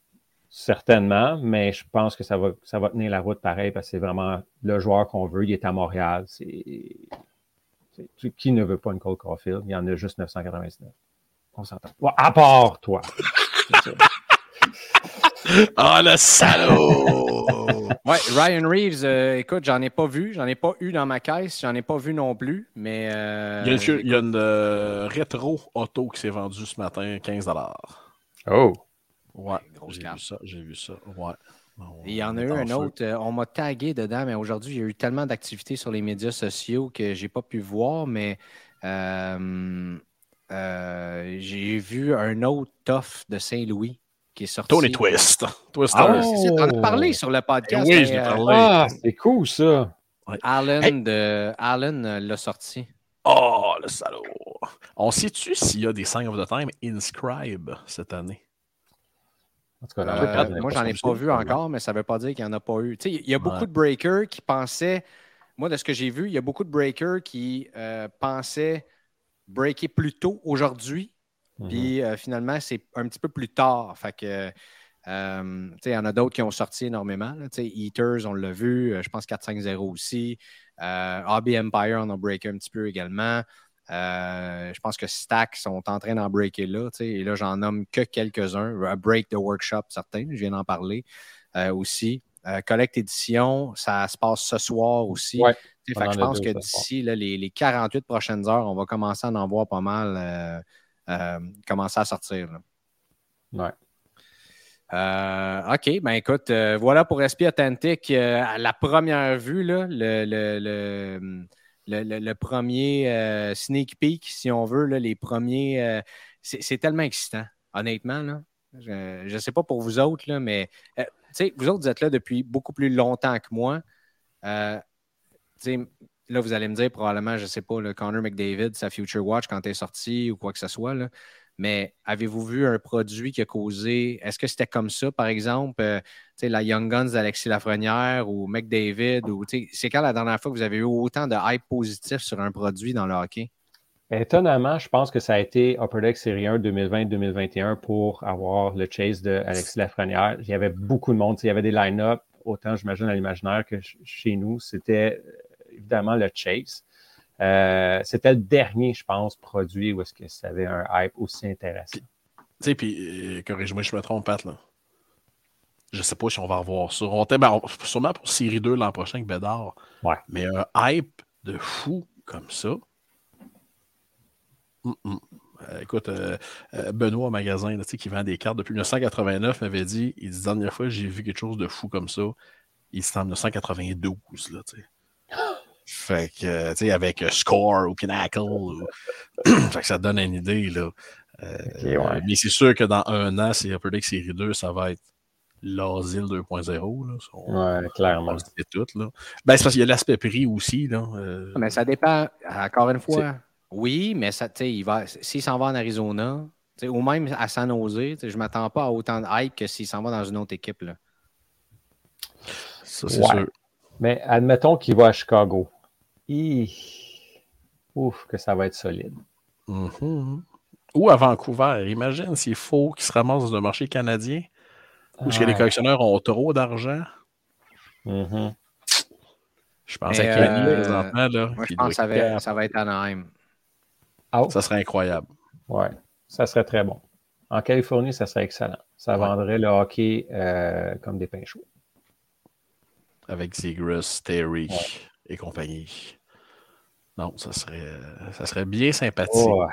certainement, mais je pense que ça va, ça va tenir la route pareil parce que c'est vraiment le joueur qu'on veut. Il est à Montréal. C'est, qui ne veut pas une Cole Caulfield? Il y en a juste 999. On s'entend. à part toi. oh, le salaud! Ouais, Ryan Reeves, euh, écoute, j'en ai pas vu. J'en ai pas eu dans ma caisse. J'en ai pas vu non plus. Mais. Euh, il, y a une, euh, rétro auto qui s'est vendue ce matin, 15 Oh! Ouais, j'ai vu ça, j'ai vu ça. Ouais. Il y en a eu un autre, euh, on m'a tagué dedans, mais aujourd'hui, il y a eu tellement d'activités sur les médias sociaux que je n'ai pas pu voir, mais euh, euh, j'ai vu un autre tough de Saint-Louis qui est sorti. Tony Twist. Twist ah, on en a parlé sur le podcast. Oui, je parlé. Ah, c'est cool ça. Allen, l'a sorti. Oh, le salaud. On sait-tu s'il y a des Sign of the Time Inscribe cette année? Euh, moi, j'en ai pas vu encore, mais ça ne veut pas dire qu'il n'y en a pas eu. Il y a beaucoup de breakers qui pensaient, moi, de ce que j'ai vu, il y a beaucoup de breakers qui euh, pensaient breaker plus tôt aujourd'hui, mhm. puis euh, finalement, c'est un petit peu plus tard. Fait que, il y en a d'autres qui ont sorti énormément. Eaters, on l'a vu, je pense 4-5-0 aussi. Hobby Empire, on a breaké un petit peu également. Euh, je pense que Stack sont en train d'en breaker là. Et là, j'en nomme que quelques-uns. Break the Workshop, certains, je viens d'en parler euh, aussi. Euh, Collect Édition, ça se passe ce soir aussi. je pense que d'ici les, 48 prochaines heures, on va commencer à en voir pas mal commencer à sortir. Ouais. OK, ben écoute, voilà pour Respi Authentic. à la première vue, là, le le, premier euh, sneak peek, si on veut, les premiers. Euh, c'est tellement excitant, honnêtement. Je ne sais pas pour vous autres, là, mais euh, vous autres, vous êtes là depuis beaucoup plus longtemps que moi. Là, vous allez me dire probablement, je ne sais pas, le Connor McDavid, sa Future Watch quand elle est sortie ou quoi que ce soit. Là. Mais avez-vous vu un produit qui a causé. Est-ce que c'était comme ça, par exemple, euh, la Young Guns d'Alexis Lafrenière ou McDavid? Ou, c'est quand la dernière fois que vous avez eu autant de hype positif sur un produit dans le hockey? Étonnamment, je pense que ça a été Upper Deck Série 1 2020-2021 pour avoir le chase d'Alexis Lafrenière. Il y avait beaucoup de monde. Il y avait des line-up, autant j'imagine à l'imaginaire que chez nous. C'était euh, évidemment le chase. Euh, c'était le dernier, je pense, produit où est-ce que ça avait un hype aussi intéressant. Tu sais, puis, euh, corrige-moi, je me trompe, Pat, là. Je sais pas si on va revoir ça. On était, ben, sûrement pour série 2 l'an prochain avec Bédard. Ouais. Mais un hype de fou comme ça. Hum, hum. Euh, écoute, euh, Benoît, au magasin, là, tu sais, qui vend des cartes depuis 1989, m'avait dit il dit, la dernière fois que j'ai vu quelque chose de fou comme ça, il c'était en 1992. Là. Fait que, euh, tu sais, avec euh, Score ou Pinnacle. ou- fait que ça donne une idée, là. Euh, ouais. mais c'est sûr que dans un an, c'est Upper Deck Série 2, ça va être l'asile 2.0. Là. On, Ouais, clairement. on tout. Là. Ben, c'est parce qu'il y a l'aspect prix aussi. Là. Euh, Mais ça dépend, encore une fois. Oui, mais ça, tu sais, il va, s'il s'en va en Arizona, tu sais, ou même à San Jose, je ne m'attends pas à autant de hype que s'il s'en va dans une autre équipe. Là. ça, c'est Ouais. sûr. Mais admettons qu'il va à Chicago. Hi. Ouf, que ça va être solide. Mhm. Ou à Vancouver. Imagine s'il faut qu'il se ramasse dans un marché canadien où est-ce que les collectionneurs ont trop d'argent. Mhm. Je pense Mais, à Kenny euh, présentement. Là, Moi, je pense que ça va, cap- ça va être Anaheim. Ah, ça serait incroyable. ouais, ça serait très bon. En Californie, ça serait excellent. Ça Ouais. vendrait le hockey euh, comme des pains chauds. Avec Zegras, Terry et compagnie. Non, ça serait, ça serait bien sympathique. Oh,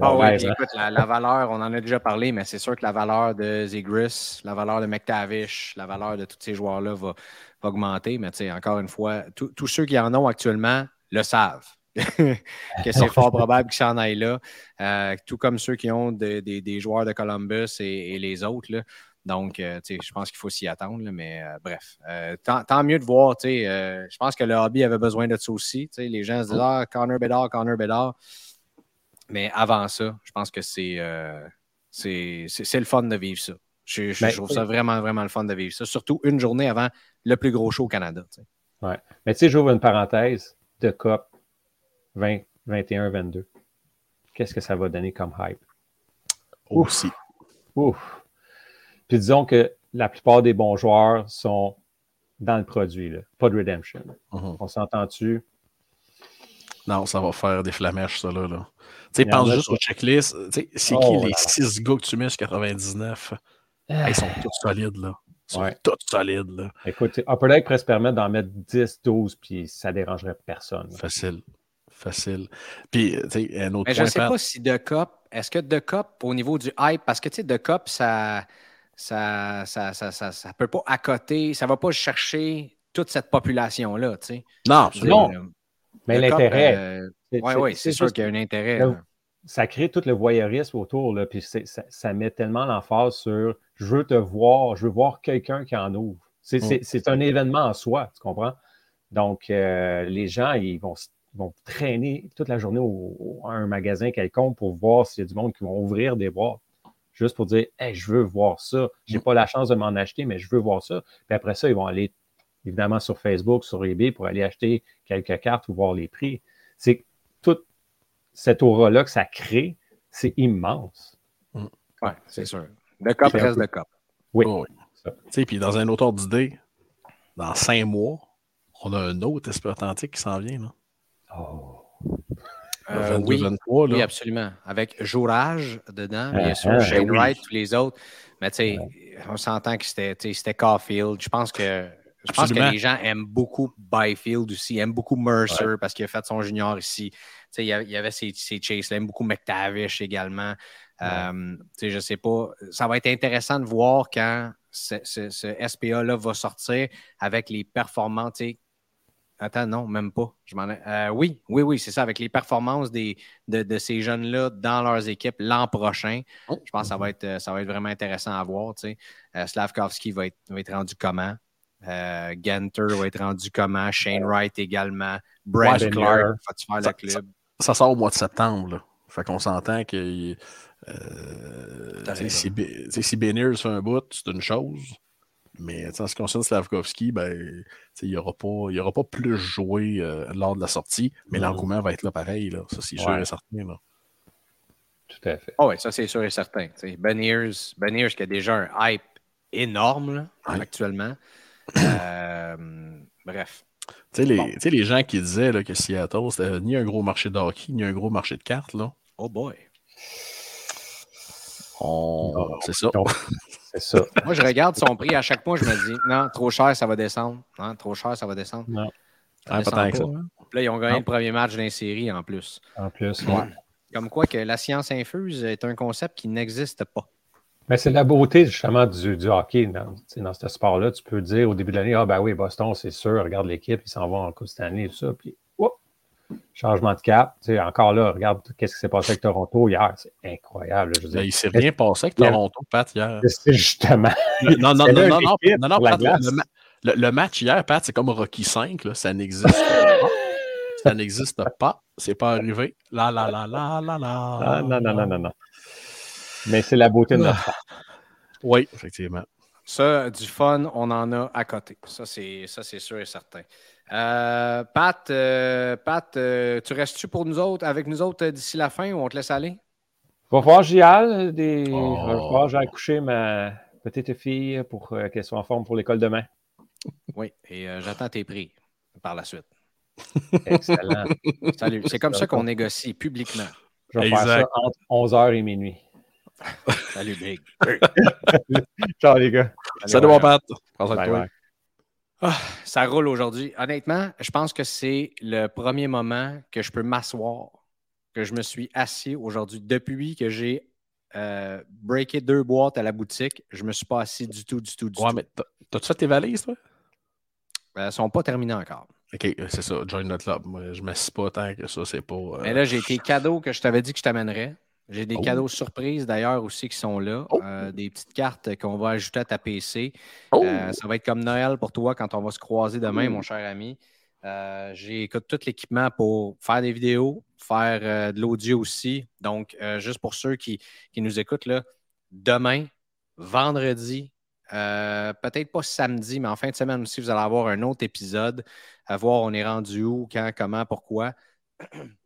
Ah oui, Ouais, puis hein? écoute, la, la valeur, on en a déjà parlé, mais c'est sûr que la valeur de Zegris, la valeur de McTavish, la valeur de tous ces joueurs-là va, va augmenter. Mais tu sais, encore une fois, tous ceux qui en ont actuellement le savent. que c'est fort probable qu'ils s'en aillent là. Euh, tout comme ceux qui ont de- des- des joueurs de Columbus et, et les autres. là. Donc, euh, tu sais, je pense qu'il faut s'y attendre. là, mais euh, bref, Euh, tant, tant mieux de voir. tu sais, euh, je pense que le hobby avait besoin de ça aussi. tu sais, Les gens se disent Ah, Connor Bedard, Connor Bedard. Mais avant ça, je pense que c'est euh, c'est c'est- c'est le fun de vivre ça. Je, je Ben, trouve ça vraiment, vraiment le fun de vivre ça. Surtout une journée avant le plus gros show au Canada. Ouais. Mais tu sais, j'ouvre une parenthèse de COP 20, 21, 22. Qu'est-ce que ça va donner comme hype? Aussi. Ouf. Puis disons que la plupart des bons joueurs sont dans le produit, là. pas de redemption. Mhm. On s'entend-tu? Non, ça va faire des flamèches, ça, là. là. Tu sais, pense juste aux checklists. Tu sais, c'est Oh qui les là. six gars que tu mets sur 99? Hey, ils sont tous solides, là. Ils sont Ouais. tous solides, là. Écoute, Upper Deck pourrait se permettre d'en mettre 10, 12, puis ça dérangerait personne. là. Facile. Facile. Puis, tu sais, un autre Mais je ne sais pas si De Cop, est-ce que De Cop, au niveau du hype, parce que tu sais, De Cop, ça ça, ça, ça, ça, ça peut pas accoter, ça va pas chercher toute cette population-là, tu sais. Non, absolument. dire, euh, Mais l'intérêt, euh, c'est- Oui, c'est- oui, c'est sûr qu'il y a un intérêt. Ça crée tout le voyeurisme autour, là, puis c'est- ça, ça met tellement l'emphase sur je veux te voir, je veux voir quelqu'un qui en ouvre. C'est Mm. c'est- c'est un événement en soi, tu comprends? Donc, euh, les gens, ils vont, s- ils vont traîner toute la journée au- au- à un magasin quelconque pour voir s'il y a du monde qui vont ouvrir des boîtes. Juste pour dire, hey, je veux voir ça. J'ai Mm. pas la chance de m'en acheter, mais je veux voir ça. Puis après ça, ils vont aller évidemment sur Facebook, sur eBay pour aller acheter quelques cartes ou voir les prix. C'est que tout cette aura-là que ça crée, c'est immense. Oui, c'est sûr. De Cop reste De Cop. Oui. Oh, oui. Ça. Tu sais, puis dans un autre ordre d'idée, dans cinq mois, on a un autre esprit authentique qui s'en vient, là. Oh. Euh, 22, oui, 23, là. oui, absolument. Avec Jourage dedans, bien Ah, sûr, ah, Shane oui. Wright, tous les autres. Mais tu sais, on s'entend que c'était Caulfield. Je pense que je pense que les gens aiment beaucoup Byfield aussi, aiment beaucoup Mercer parce qu'il a fait son junior ici. Tu sais, il y avait- ses, ses chases, il aime beaucoup McTavish également. Euh, tu sais, je sais pas. Ça va être intéressant de voir quand ce, ce- ce SPA-là va sortir avec les performances. Attends, non, même pas. Je m'en ai- euh, oui, oui, oui, c'est ça, avec les performances des, de, de ces jeunes-là dans leurs équipes l'an prochain. Oh. Je pense que ça va être, ça va être vraiment intéressant à voir. tu sais. Euh, Slavkovski va être, va être rendu comment? Euh, Ganter va être rendu comment? Shane Wright également. Brad Ouais, Clark, va-tu faire Ça- le club? Ça sort au mois de septembre, là. Fait qu'on s'entend que euh, si, si Beniers fait un bout, c'est une chose. Mais en ce qui concerne Slavkovski, ben, il n'y aura, pas- il y aura pas plus joué euh, lors de la sortie, mais l'engouement va être là pareil. Là. Ça, c'est sûr Ouais. et certain. Là. Tout à fait. Oh oui, ça c'est sûr et certain. tu sais. Ben Ears, Ben Ears qui a déjà un hype énorme là, Ouais. actuellement. Euh, bref. Tu sais, les, tu sais, les gens qui disaient là, que Seattle, c'était ni un gros marché de hockey, ni un gros marché de cartes, là. Oh boy. On... Non. C'est ça. C'est ça. Moi, je regarde son prix. À chaque mois, je me dis, non, trop cher, ça va descendre. Non, trop cher, ça va descendre. Non. Ça Ah, descend pas tant que ça. pas. hein. Là, ils ont gagné Non. le premier match d'une série en plus. En plus, Ouais. ouais. Comme quoi que la science infuse est un concept qui n'existe pas. Mais c'est la beauté justement du, du hockey. Dans, dans ce sport-là, tu peux dire au début de l'année, ah ben oui, Boston, c'est sûr, regarde l'équipe, ils s'en vont en Coupe Stanley et tout ça. Puis, changement de cap. Tu sais, encore là, regarde qu'est-ce qui s'est passé avec Toronto hier. C'est incroyable. Je veux Ben, dire. il s'est rien passé avec Toronto, Pat, hier. C'est justement. Le- non, non, non, non, non, non, non, Pat, le, match hier, Pat, c'est comme Rocky 5, là, ça n'existe pas. Ça n'existe pas. C'est pas arrivé. La la la la la la. Ah, non, non, non, non, non. Mais c'est la beauté de notre sport. Oui, effectivement. Ça, du fun, on en a à côté. Ça, c'est, ça, c'est sûr et certain. Euh, Pat, euh, Pat euh, tu restes-tu pour nous autres, avec nous autres euh, d'ici la fin ou on te laisse aller? Va falloir que j'y aille. Des... Oh. Va falloir j'aille coucher ma petite fille pour euh, qu'elle soit en forme pour l'école demain. Oui, et euh, j'attends tes prix par la suite. Excellent. Salut. C'est comme ça qu'on négocie publiquement. Je vais faire ça entre 11h et minuit. Salut, Big. Ciao, les gars. Salut, mon Pat. Prends soin de Bye, toi. Ah, ça roule aujourd'hui. Honnêtement, je pense que c'est le premier moment que je peux m'asseoir, que je me suis assis aujourd'hui. Depuis que j'ai euh, breaké deux boîtes à la boutique, je me suis pas assis du tout, du tout, du Ouais, tout. mais t'as- t'as-tu fait tes valises, toi? Elles ne sont pas terminées encore. Ok, euh, c'est ça. Join the club. Moi, je m'assis pas tant que ça. C'est pas. euh, Mais là, j'ai tes cadeaux que je t'avais dit que je t'amènerais. J'ai des Oh. cadeaux surprises d'ailleurs aussi qui sont là. Oh. Euh, des petites cartes qu'on va ajouter à ta PC. oh! Euh, ça va être comme Noël pour toi quand on va se croiser demain, Mm. mon cher ami. Euh, j'ai tout l'équipement pour faire des vidéos, faire euh, de l'audio aussi. Donc, juste pour ceux qui, qui nous écoutent, là, demain, vendredi, euh, peut-être pas samedi, mais en fin de semaine aussi, vous allez avoir un autre épisode à voir on est rendu où, quand, comment, pourquoi.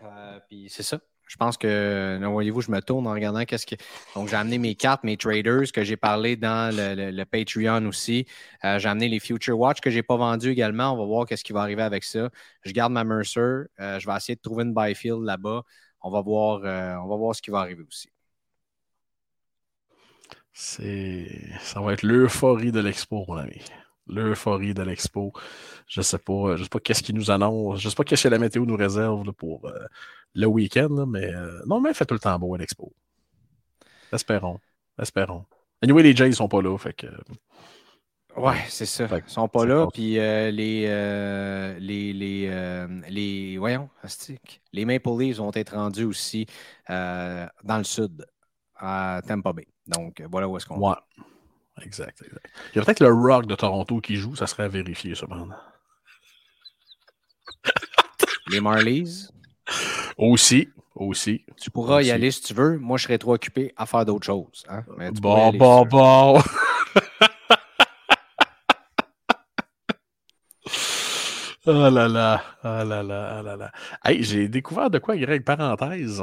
Euh, puis c'est ça. Je pense que, là, voyez-vous, je me tourne en regardant qu'est-ce que. Donc, j'ai amené mes cartes, mes traders que j'ai parlé dans le, Patreon aussi. Euh, j'ai amené les Future Watch que je n'ai pas vendus également. On va voir qu'est-ce qui va arriver avec ça. Je garde ma Mercer. Euh, je vais essayer de trouver une Byfield là-bas. On va voir, euh, on va voir ce qui va arriver aussi. C'est... Ça va être l'euphorie de l'expo, mon ami. L'euphorie de l'expo. Je sais pas, je sais pas qu'est-ce qui nous annonce. Je sais pas qu'est-ce que la météo nous réserve pour euh, le week-end, mais euh, non, mais il fait tout le temps beau à l'expo. Espérons. Espérons. Anyway, les Jays sont pas là, fait que. Ouais, c'est ça. Ils sont pas là. Puis euh, les, euh, les, les, euh, les, voyons, les Maple Leafs vont être rendus aussi euh, dans le sud, à Tampa Bay. Donc, voilà où est-ce qu'on Ouais. Exact, exact. Il y a peut-être le Rock de Toronto qui joue, ça serait à vérifier, cependant. Les Marlies, Aussi, aussi. tu pourras y aller si tu veux. Moi, je serais trop occupé à faire d'autres choses. hein. Mais tu Bon, bon, si bon. Oh là là, oh là là, oh là là. Hey, j'ai découvert de quoi, Greg, parenthèse.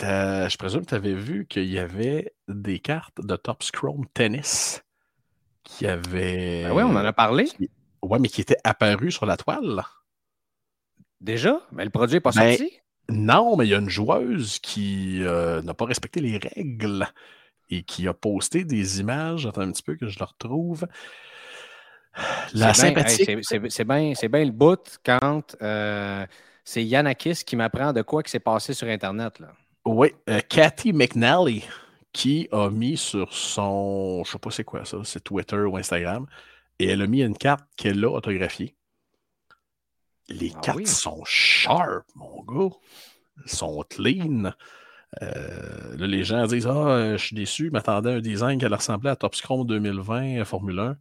Je présume que tu avais vu qu'il y avait des cartes de Top Scrum Tennis qui avaient. Ben oui, on en a parlé. Ouais, mais qui étaient apparues sur la toile. Déjà? Mais le produit n'est pas Ben, sorti? Non, mais il y a une joueuse qui euh, n'a pas respecté les règles et qui a posté des images. Attends un petit peu que je le retrouve. La C'est bien- hey, sympathique. c'est- bien le bout quand euh, c'est Yannakis qui m'apprend de quoi qui s'est passé sur Internet. Là. Oui, euh, Cathy McNally qui a mis sur son, je sais pas c'est quoi ça, c'est Twitter ou Instagram, et elle a mis une carte qu'elle a autographiée. Les Ah cartes oui? sont sharp, mon gars. Elles sont clean. Euh, là, les gens disent Ah, euh, je suis déçu, m'attendais à un design qui allait ressembler à Top Scrum 2020 euh, Formule 1.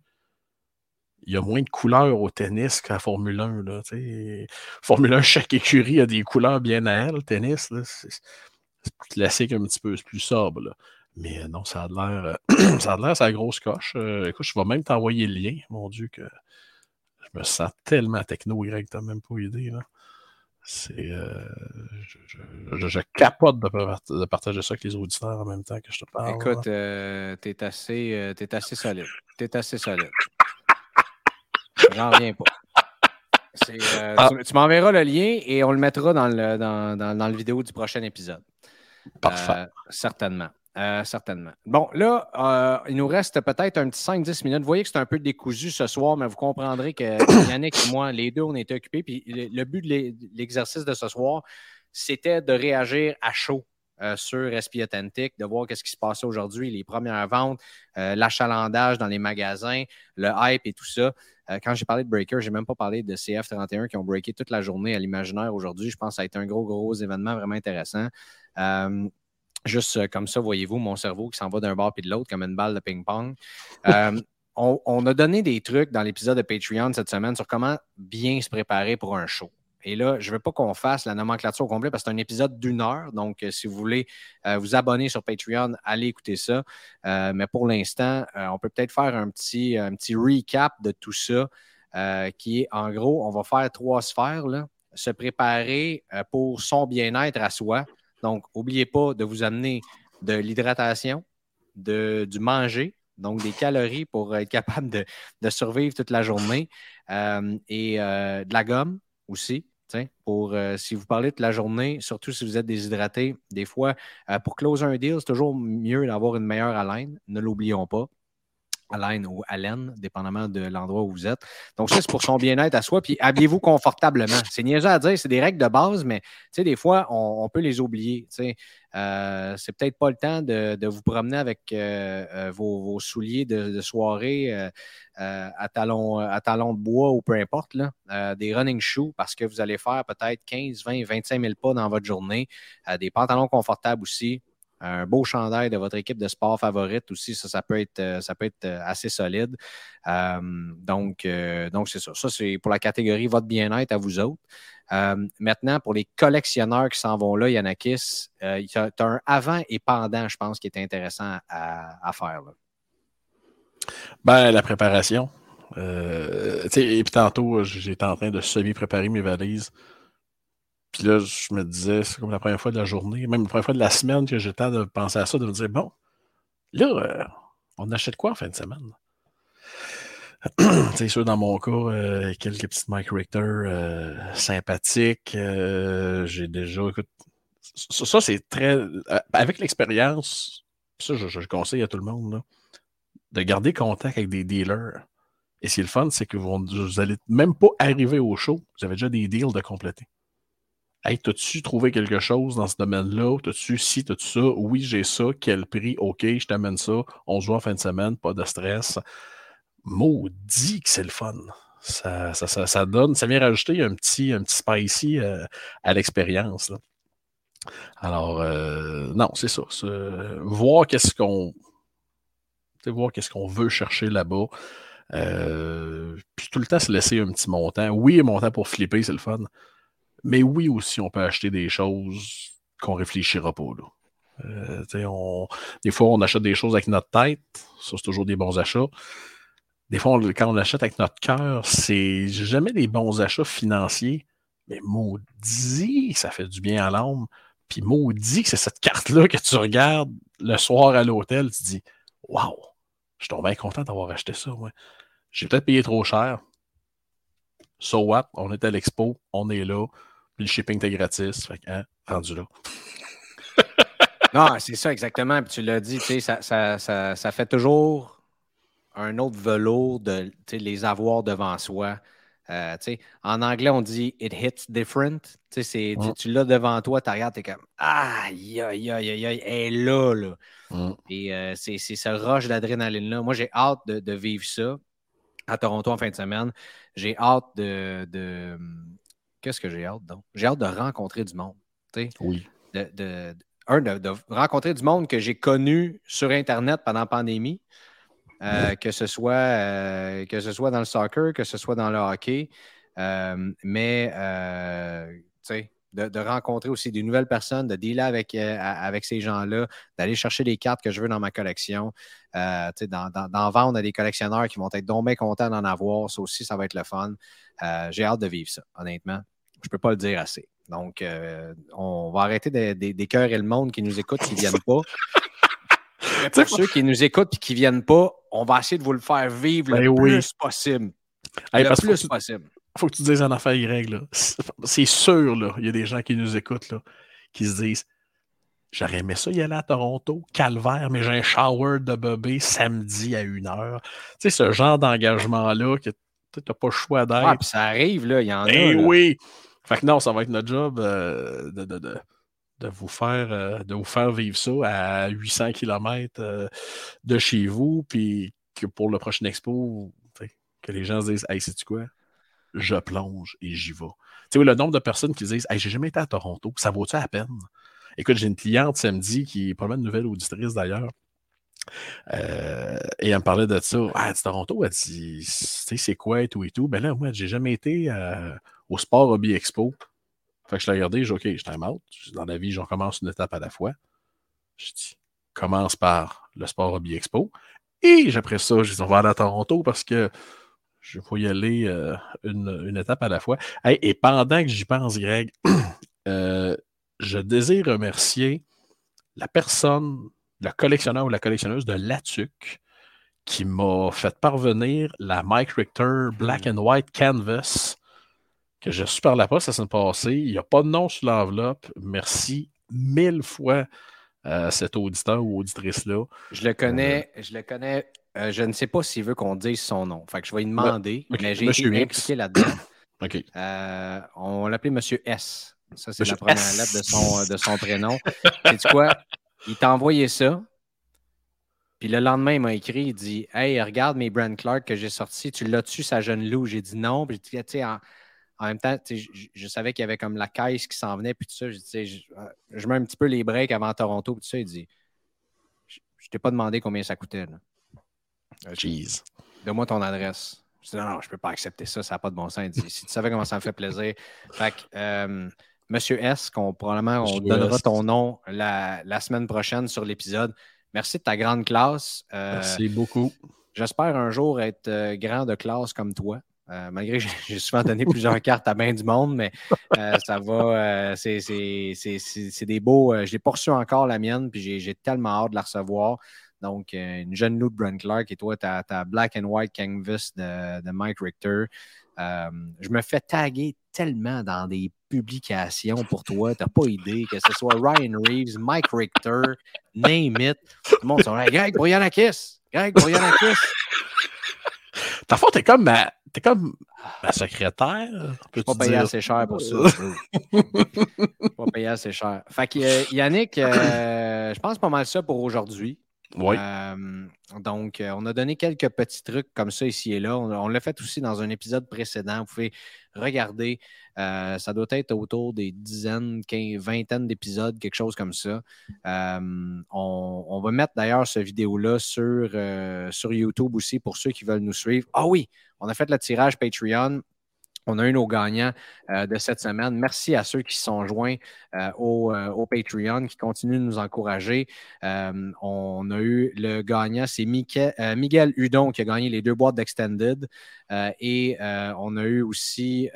Il y a moins de couleurs au tennis qu'à Formule 1. Là, tu sais. Formule 1, chaque écurie a des couleurs bien à elle. Le tennis, c'est plus classique un petit peu, c'est plus sobre. là. Mais non, ça a l'air. euh, ça a l'air, c'est la grosse coche. Euh, écoute, je vais même t'envoyer le lien. Mon Dieu, que je me sens tellement techno, Greg, t'as même pas idée. Là. C'est. euh, je, je- je- je capote de, par- de partager ça avec les auditeurs en même temps que je te parle. Écoute, euh, t'es assez, euh, t'es assez solide. T'es assez solide. J'en reviens pas. Euh, ah. Tu, m'enverras le lien et on le mettra dans le, dans, dans, le vidéo du prochain épisode. Parfait. Certainement. Euh, certainement. Bon, là, il nous reste peut-être un petit 5-10 minutes. Vous voyez que c'est un peu décousu ce soir, mais vous comprendrez que Yannick et moi, les deux, on était occupés. Puis le but de l'exercice de ce soir, c'était de réagir à chaud euh, sur SP Authentic, de voir qu'est-ce qui se passait aujourd'hui, les premières ventes, euh, l'achalandage dans les magasins, le hype et tout ça. Euh, quand j'ai parlé de Breaker, je n'ai même pas parlé de CF31 qui ont breaké toute la journée à l'imaginaire aujourd'hui. Je pense que ça a été un gros, gros événement vraiment intéressant. Juste comme ça, voyez-vous, mon cerveau qui s'en va d'un bord puis de l'autre comme une balle de ping-pong. on, a donné des trucs dans l'épisode de Patreon cette semaine sur comment bien se préparer pour un show. Et là, je ne veux pas qu'on fasse la nomenclature au complet parce que c'est un épisode d'une heure. Donc, euh, si vous voulez euh, vous abonner sur Patreon, allez écouter ça. Euh, mais pour l'instant, on peut peut-être faire un petit, un petit recap de tout ça, qui est en gros, on va faire trois sphères. Là. Se préparer pour son bien-être à soi. Donc, n'oubliez pas de vous amener de l'hydratation, du manger, donc des calories pour être capable de, survivre toute la journée, et de la gomme aussi pour euh, si vous parlez de la journée, surtout si vous êtes déshydraté, des fois, euh, pour closer un deal, c'est toujours mieux d'avoir une meilleure haleine. Ne l'oublions pas. Haleine ou haleine, dépendamment de l'endroit où vous êtes. Donc, ça, c'est pour son bien-être à soi. Puis, habillez-vous confortablement. C'est niaiseux à dire, c'est des règles de base, mais des fois, on, peut les oublier. Euh, c'est peut-être pas le temps de, vous promener avec vos, souliers de, soirée à, talons, à talons de bois ou peu importe, là, des running shoes parce que vous allez faire peut-être 15, 20, 25 000 pas dans votre journée, des pantalons confortables aussi un beau chandail de votre équipe de sport favorite aussi, ça, peut être, euh, ça peut être euh, assez solide. Euh, donc, donc c'est ça. Ça, c'est pour la catégorie votre bien-être à vous autres. maintenant, pour les collectionneurs qui s'en vont là, Yannakis, il y un avant et pendant, je pense, qui est intéressant à, faire. Ben, la préparation. et puis tantôt, j'étais en train de semi-préparer mes valises. Puis là, je me disais, c'est comme la première fois de la journée, même la première fois de la semaine que j'ai le temps de penser à ça, de me dire, bon, là, euh, on achète quoi en fin de semaine? c'est sûr, dans mon cas, euh, quelques petites Mike Richter euh, sympathiques. j'ai déjà, écoute, ça, c'est très. avec l'expérience, ça, je, conseille à tout le monde, de garder contact avec des dealers. Et ce qui est le fun, c'est que vous, vous allez même pas arriver au show, vous avez déjà des deals de compléter. Hey, t'as-tu trouvé quelque chose dans ce domaine-là? T'as-tu ci, t'as-tu ça? Oui, j'ai ça. Quel prix? OK, je t'amène ça. On se voit en fin de semaine, pas de stress. Maudit que c'est le fun. Ça, ça, ça, donne, ça vient rajouter un petit, un petit spicy euh, à l'expérience. Alors, euh, non, c'est ça. voir qu'est-ce qu'on. Voir qu'est-ce qu'on veut chercher là-bas. Euh, puis tout le temps se laisser un petit montant. Oui, un montant pour flipper, c'est le fun. Mais oui, aussi, on peut acheter des choses qu'on réfléchira pas. Là. Euh, des fois, on achète des choses avec notre tête. Ça, c'est toujours des bons achats. Des fois, quand on achète avec notre cœur, c'est jamais des bons achats financiers. Mais maudit, ça fait du bien à l'âme. Puis maudit c'est cette carte-là que tu regardes le soir à l'hôtel, tu dis Waouh, je suis bien content d'avoir acheté ça. J'ai peut-être payé trop cher. So what? On est à l'expo, on est là le shipping était gratis. Fait hein, rendu là. non, c'est ça exactement. Puis tu l'as dit, ça, ça, ça, ça, fait toujours un autre velours de les avoir devant soi. Euh, en anglais, on dit it hits different. Tu, tu l'as devant toi, tu regardes, tu es comme aïe, aïe, aïe, aïe, aïe, elle est là. là. Et euh, c'est ce rush d'adrénaline-là. Moi, j'ai hâte de, de, vivre ça à Toronto en fin de semaine. J'ai hâte de, de, qu'est-ce que j'ai hâte donc? J'ai hâte de rencontrer du monde. Oui. De, un, de, rencontrer du monde que j'ai connu sur Internet pendant la pandémie, euh, que, ce soit, euh, que ce soit dans le soccer, que ce soit dans le hockey. Euh, mais, tu sais, de, rencontrer aussi des nouvelles personnes, de dealer avec, avec ces gens-là, d'aller chercher les cartes que je veux dans ma collection, d'en vendre à des collectionneurs qui vont être donc bien contents d'en avoir. Ça aussi, ça va être le fun. J'ai hâte de vivre ça, honnêtement. Je ne peux pas le dire assez. Donc, euh, on va arrêter d'écœurer le monde qui nous écoute, qui ne viennent pas. pour ceux qui nous écoutent et qui ne viennent pas, on va essayer de vous le faire vivre le ben plus possible. Hey, le plus possible. Faut que tu dises en affaire Y. là. C'est- sûr, là, il y a des gens qui nous écoutent là, qui se disent J'aurais aimé ça y aller à Toronto, calvaire, mais j'ai un shower de bébé samedi à 1h. Tu sais, ce genre d'engagement-là que tu n'as pas le choix d'être. Puis ça arrive, là, il y en a. Eh oui! Fait que non, ça va être notre job euh, de, de, de, de vous faire, euh, de vous faire vivre ça à 800 km de chez vous, puis que pour le prochain expo, que les gens se disent Hey, sais-tu quoi? Je plonge et j'y vais. Tu sais, le nombre de personnes qui disent Hey, j'ai jamais été à Toronto, ça vaut-tu la peine? Écoute, j'ai une cliente samedi qui est pas mal une nouvelle auditrice d'ailleurs. Euh, et elle me parlait de ça. Ah, elle dit Toronto, elle dit, c'est quoi et tout et tout. Ben là, moi, j'ai jamais été euh, au Sport Hobby Expo. Fait que je l'ai regardé, j'ai OK, je t'aime out. Dans la vie, j'en commence une étape à la fois. Je dis, commence par le Sport Hobby Expo. Et après ça, je dis, on va aller à Toronto parce que je vais y aller euh, une, une étape à la fois. Hey, et pendant que j'y pense, Greg, euh, je désire remercier la personne, le collectionneur ou la collectionneuse de Latuc qui m'a fait parvenir la Mike Richter Black and White Canvas que j'ai reçu par la poste la semaine passée. Il n'y a pas de nom sur l'enveloppe. Merci mille fois à cet auditeur ou auditrice-là. Je le connais, je le connais. Euh, je ne sais pas s'il veut qu'on dise son nom. Fait que je vais lui demander, ok, mais j'ai été impliqué là-dedans. OK. Euh, on l'appelait Monsieur S. Ça, c'est la première S. lettre de son, de son prénom. sais quoi? Il t'a envoyé ça. Puis le lendemain, il m'a écrit, il dit Hey, regarde mes Brand Clark que j'ai sortis. Tu l'as-tu, sa jeune loup? J'ai dit non. Puis tu sais, en, en même temps, je, je savais qu'il y avait comme la caisse qui s'en venait. Puis tout ça, je, je, je mets un petit peu les breaks avant Toronto. Puis tout ça, il dit Je, je t'ai pas demandé combien ça coûtait. Là. Jeez. Donne-moi ton adresse. Je dis, non, non, je peux pas accepter ça, ça n'a pas de bon sens. Il dit, si tu savais comment ça me fait plaisir. Fait que, euh, Monsieur S, qu'on probablement on donnera S. ton nom la, la semaine prochaine sur l'épisode. Merci de ta grande classe. Euh, Merci beaucoup. J'espère un jour être euh, grand de classe comme toi. Euh, malgré que j'ai- souvent donné plusieurs cartes à bien du monde, mais euh, ça va. euh, c'est- des beaux. je n'ai pas reçu encore la mienne, puis j'ai tellement hâte de la recevoir. Donc, euh, une jeune loup de Brent Clark et toi, tu as, Black and White Canvas de, de Mike Richter. Euh, je me fais taguer tellement dans des publications pour toi, tu n'as pas idée, que ce soit Ryan Reeves, Mike Richter, name it. Tout le monde sont là, Greg Boyanakis, Greg Boyanakis. Ta faute, t'es comme ma, t'es comme ma secrétaire. Pas dire? assez cher pour ça. Pas payé assez cher. Fait que euh, Yannick, euh, je pense pas mal ça pour aujourd'hui. Oui. Euh, donc, euh, on a donné quelques petits trucs comme ça ici et là. On, l'a fait aussi dans un épisode précédent. Vous pouvez regarder. Euh, ça doit être autour des dizaines, quinze, vingtaines d'épisodes, quelque chose comme ça. On, va mettre d'ailleurs cette vidéo-là sur, sur YouTube aussi pour ceux qui veulent nous suivre. Ah oui, on a fait le tirage Patreon. On a eu nos gagnants euh, de cette semaine. Merci à ceux qui se sont joints euh, au, euh, au Patreon, qui continuent de nous encourager. On a eu le gagnant, c'est Miguel, Hudon qui a gagné les deux boîtes d'Extended. Et on a eu aussi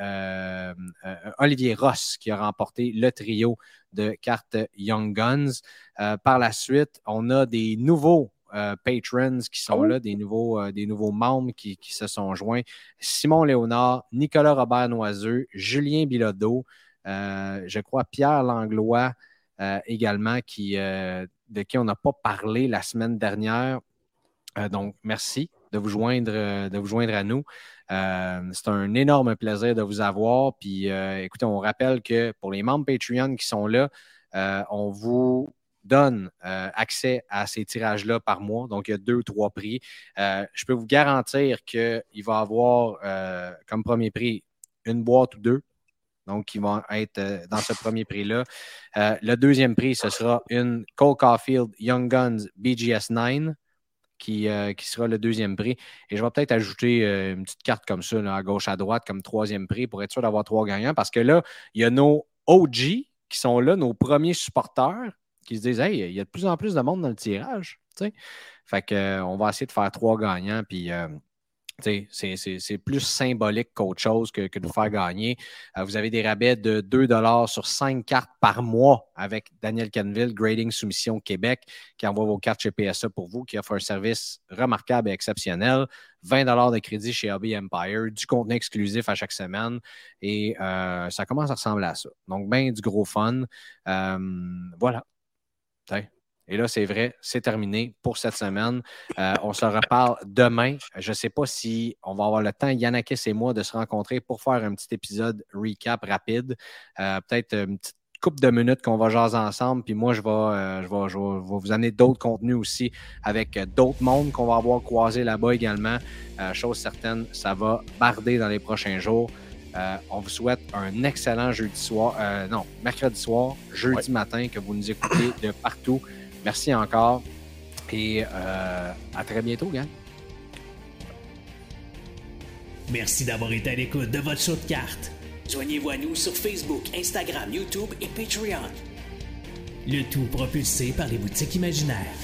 Olivier Ross qui a remporté le trio de cartes Young Guns. Par la suite, on a des nouveaux euh, patrons qui sont Oh. là, des nouveaux, euh, des nouveaux membres qui, qui se sont joints. Simon Léonard, Nicolas Robert Noiseux, Julien Bilodeau, euh, je crois Pierre Langlois également, qui, de qui on n'a pas parlé la semaine dernière. Donc, merci de vous joindre, de vous joindre à nous. Euh, c'est un énorme plaisir de vous avoir. Puis, euh, écoutez, on rappelle que pour les membres Patreon qui sont là, euh, on vous donne euh, accès à ces tirages-là par mois. Donc, il y a deux ou trois prix. Euh, je peux vous garantir qu'il va avoir euh, comme premier prix une boîte ou deux. Donc, qui vont être dans ce premier prix-là. Le deuxième prix, ce sera une Cole Caulfield Young Guns BGS 9 qui, sera le deuxième prix. Et je vais peut-être ajouter une petite carte comme ça, à gauche, à droite, comme troisième prix, pour être sûr d'avoir trois gagnants. Parce que là, il y a nos OG qui sont là, nos premiers supporters, qui se disent Hey, il y a de plus en plus de monde dans le tirage. Fait que, euh, on va essayer de faire trois gagnants. Puis euh, c'est plus symbolique qu'autre chose que, de vous faire gagner. Euh, vous avez des rabais de 2 sur 5 cartes par mois avec Daniel Canville, Grading Soumission Québec, qui envoie vos cartes chez PSA pour vous, qui offre un service remarquable et exceptionnel. 20 de crédit chez Hobby Empire, du contenu exclusif à chaque semaine. Et euh, ça commence à ressembler à ça. Donc, bien du gros fun. Euh, voilà. Et là, c'est vrai, c'est terminé pour cette semaine. Euh, on se reparle demain. Je ne sais pas si on va avoir le temps, Yannakis et moi, de se rencontrer pour faire un petit épisode recap rapide. Euh, peut-être une petite couple de minutes qu'on va jaser ensemble. Puis moi, je vais, euh, je vais, je vais, vous amener d'autres contenus aussi avec d'autres mondes qu'on va avoir croisés là-bas également. chose certaine, ça va barder dans les prochains jours. On vous souhaite un excellent jeudi soir, non, mercredi soir, jeudi matin, que vous nous écoutez de partout. Merci encore. Et euh, à très bientôt, gang. Merci d'avoir été à l'écoute de votre show de cartes. Joignez-vous à nous sur Facebook, Instagram, YouTube et Patreon. Le tout propulsé par les boutiques imaginaires.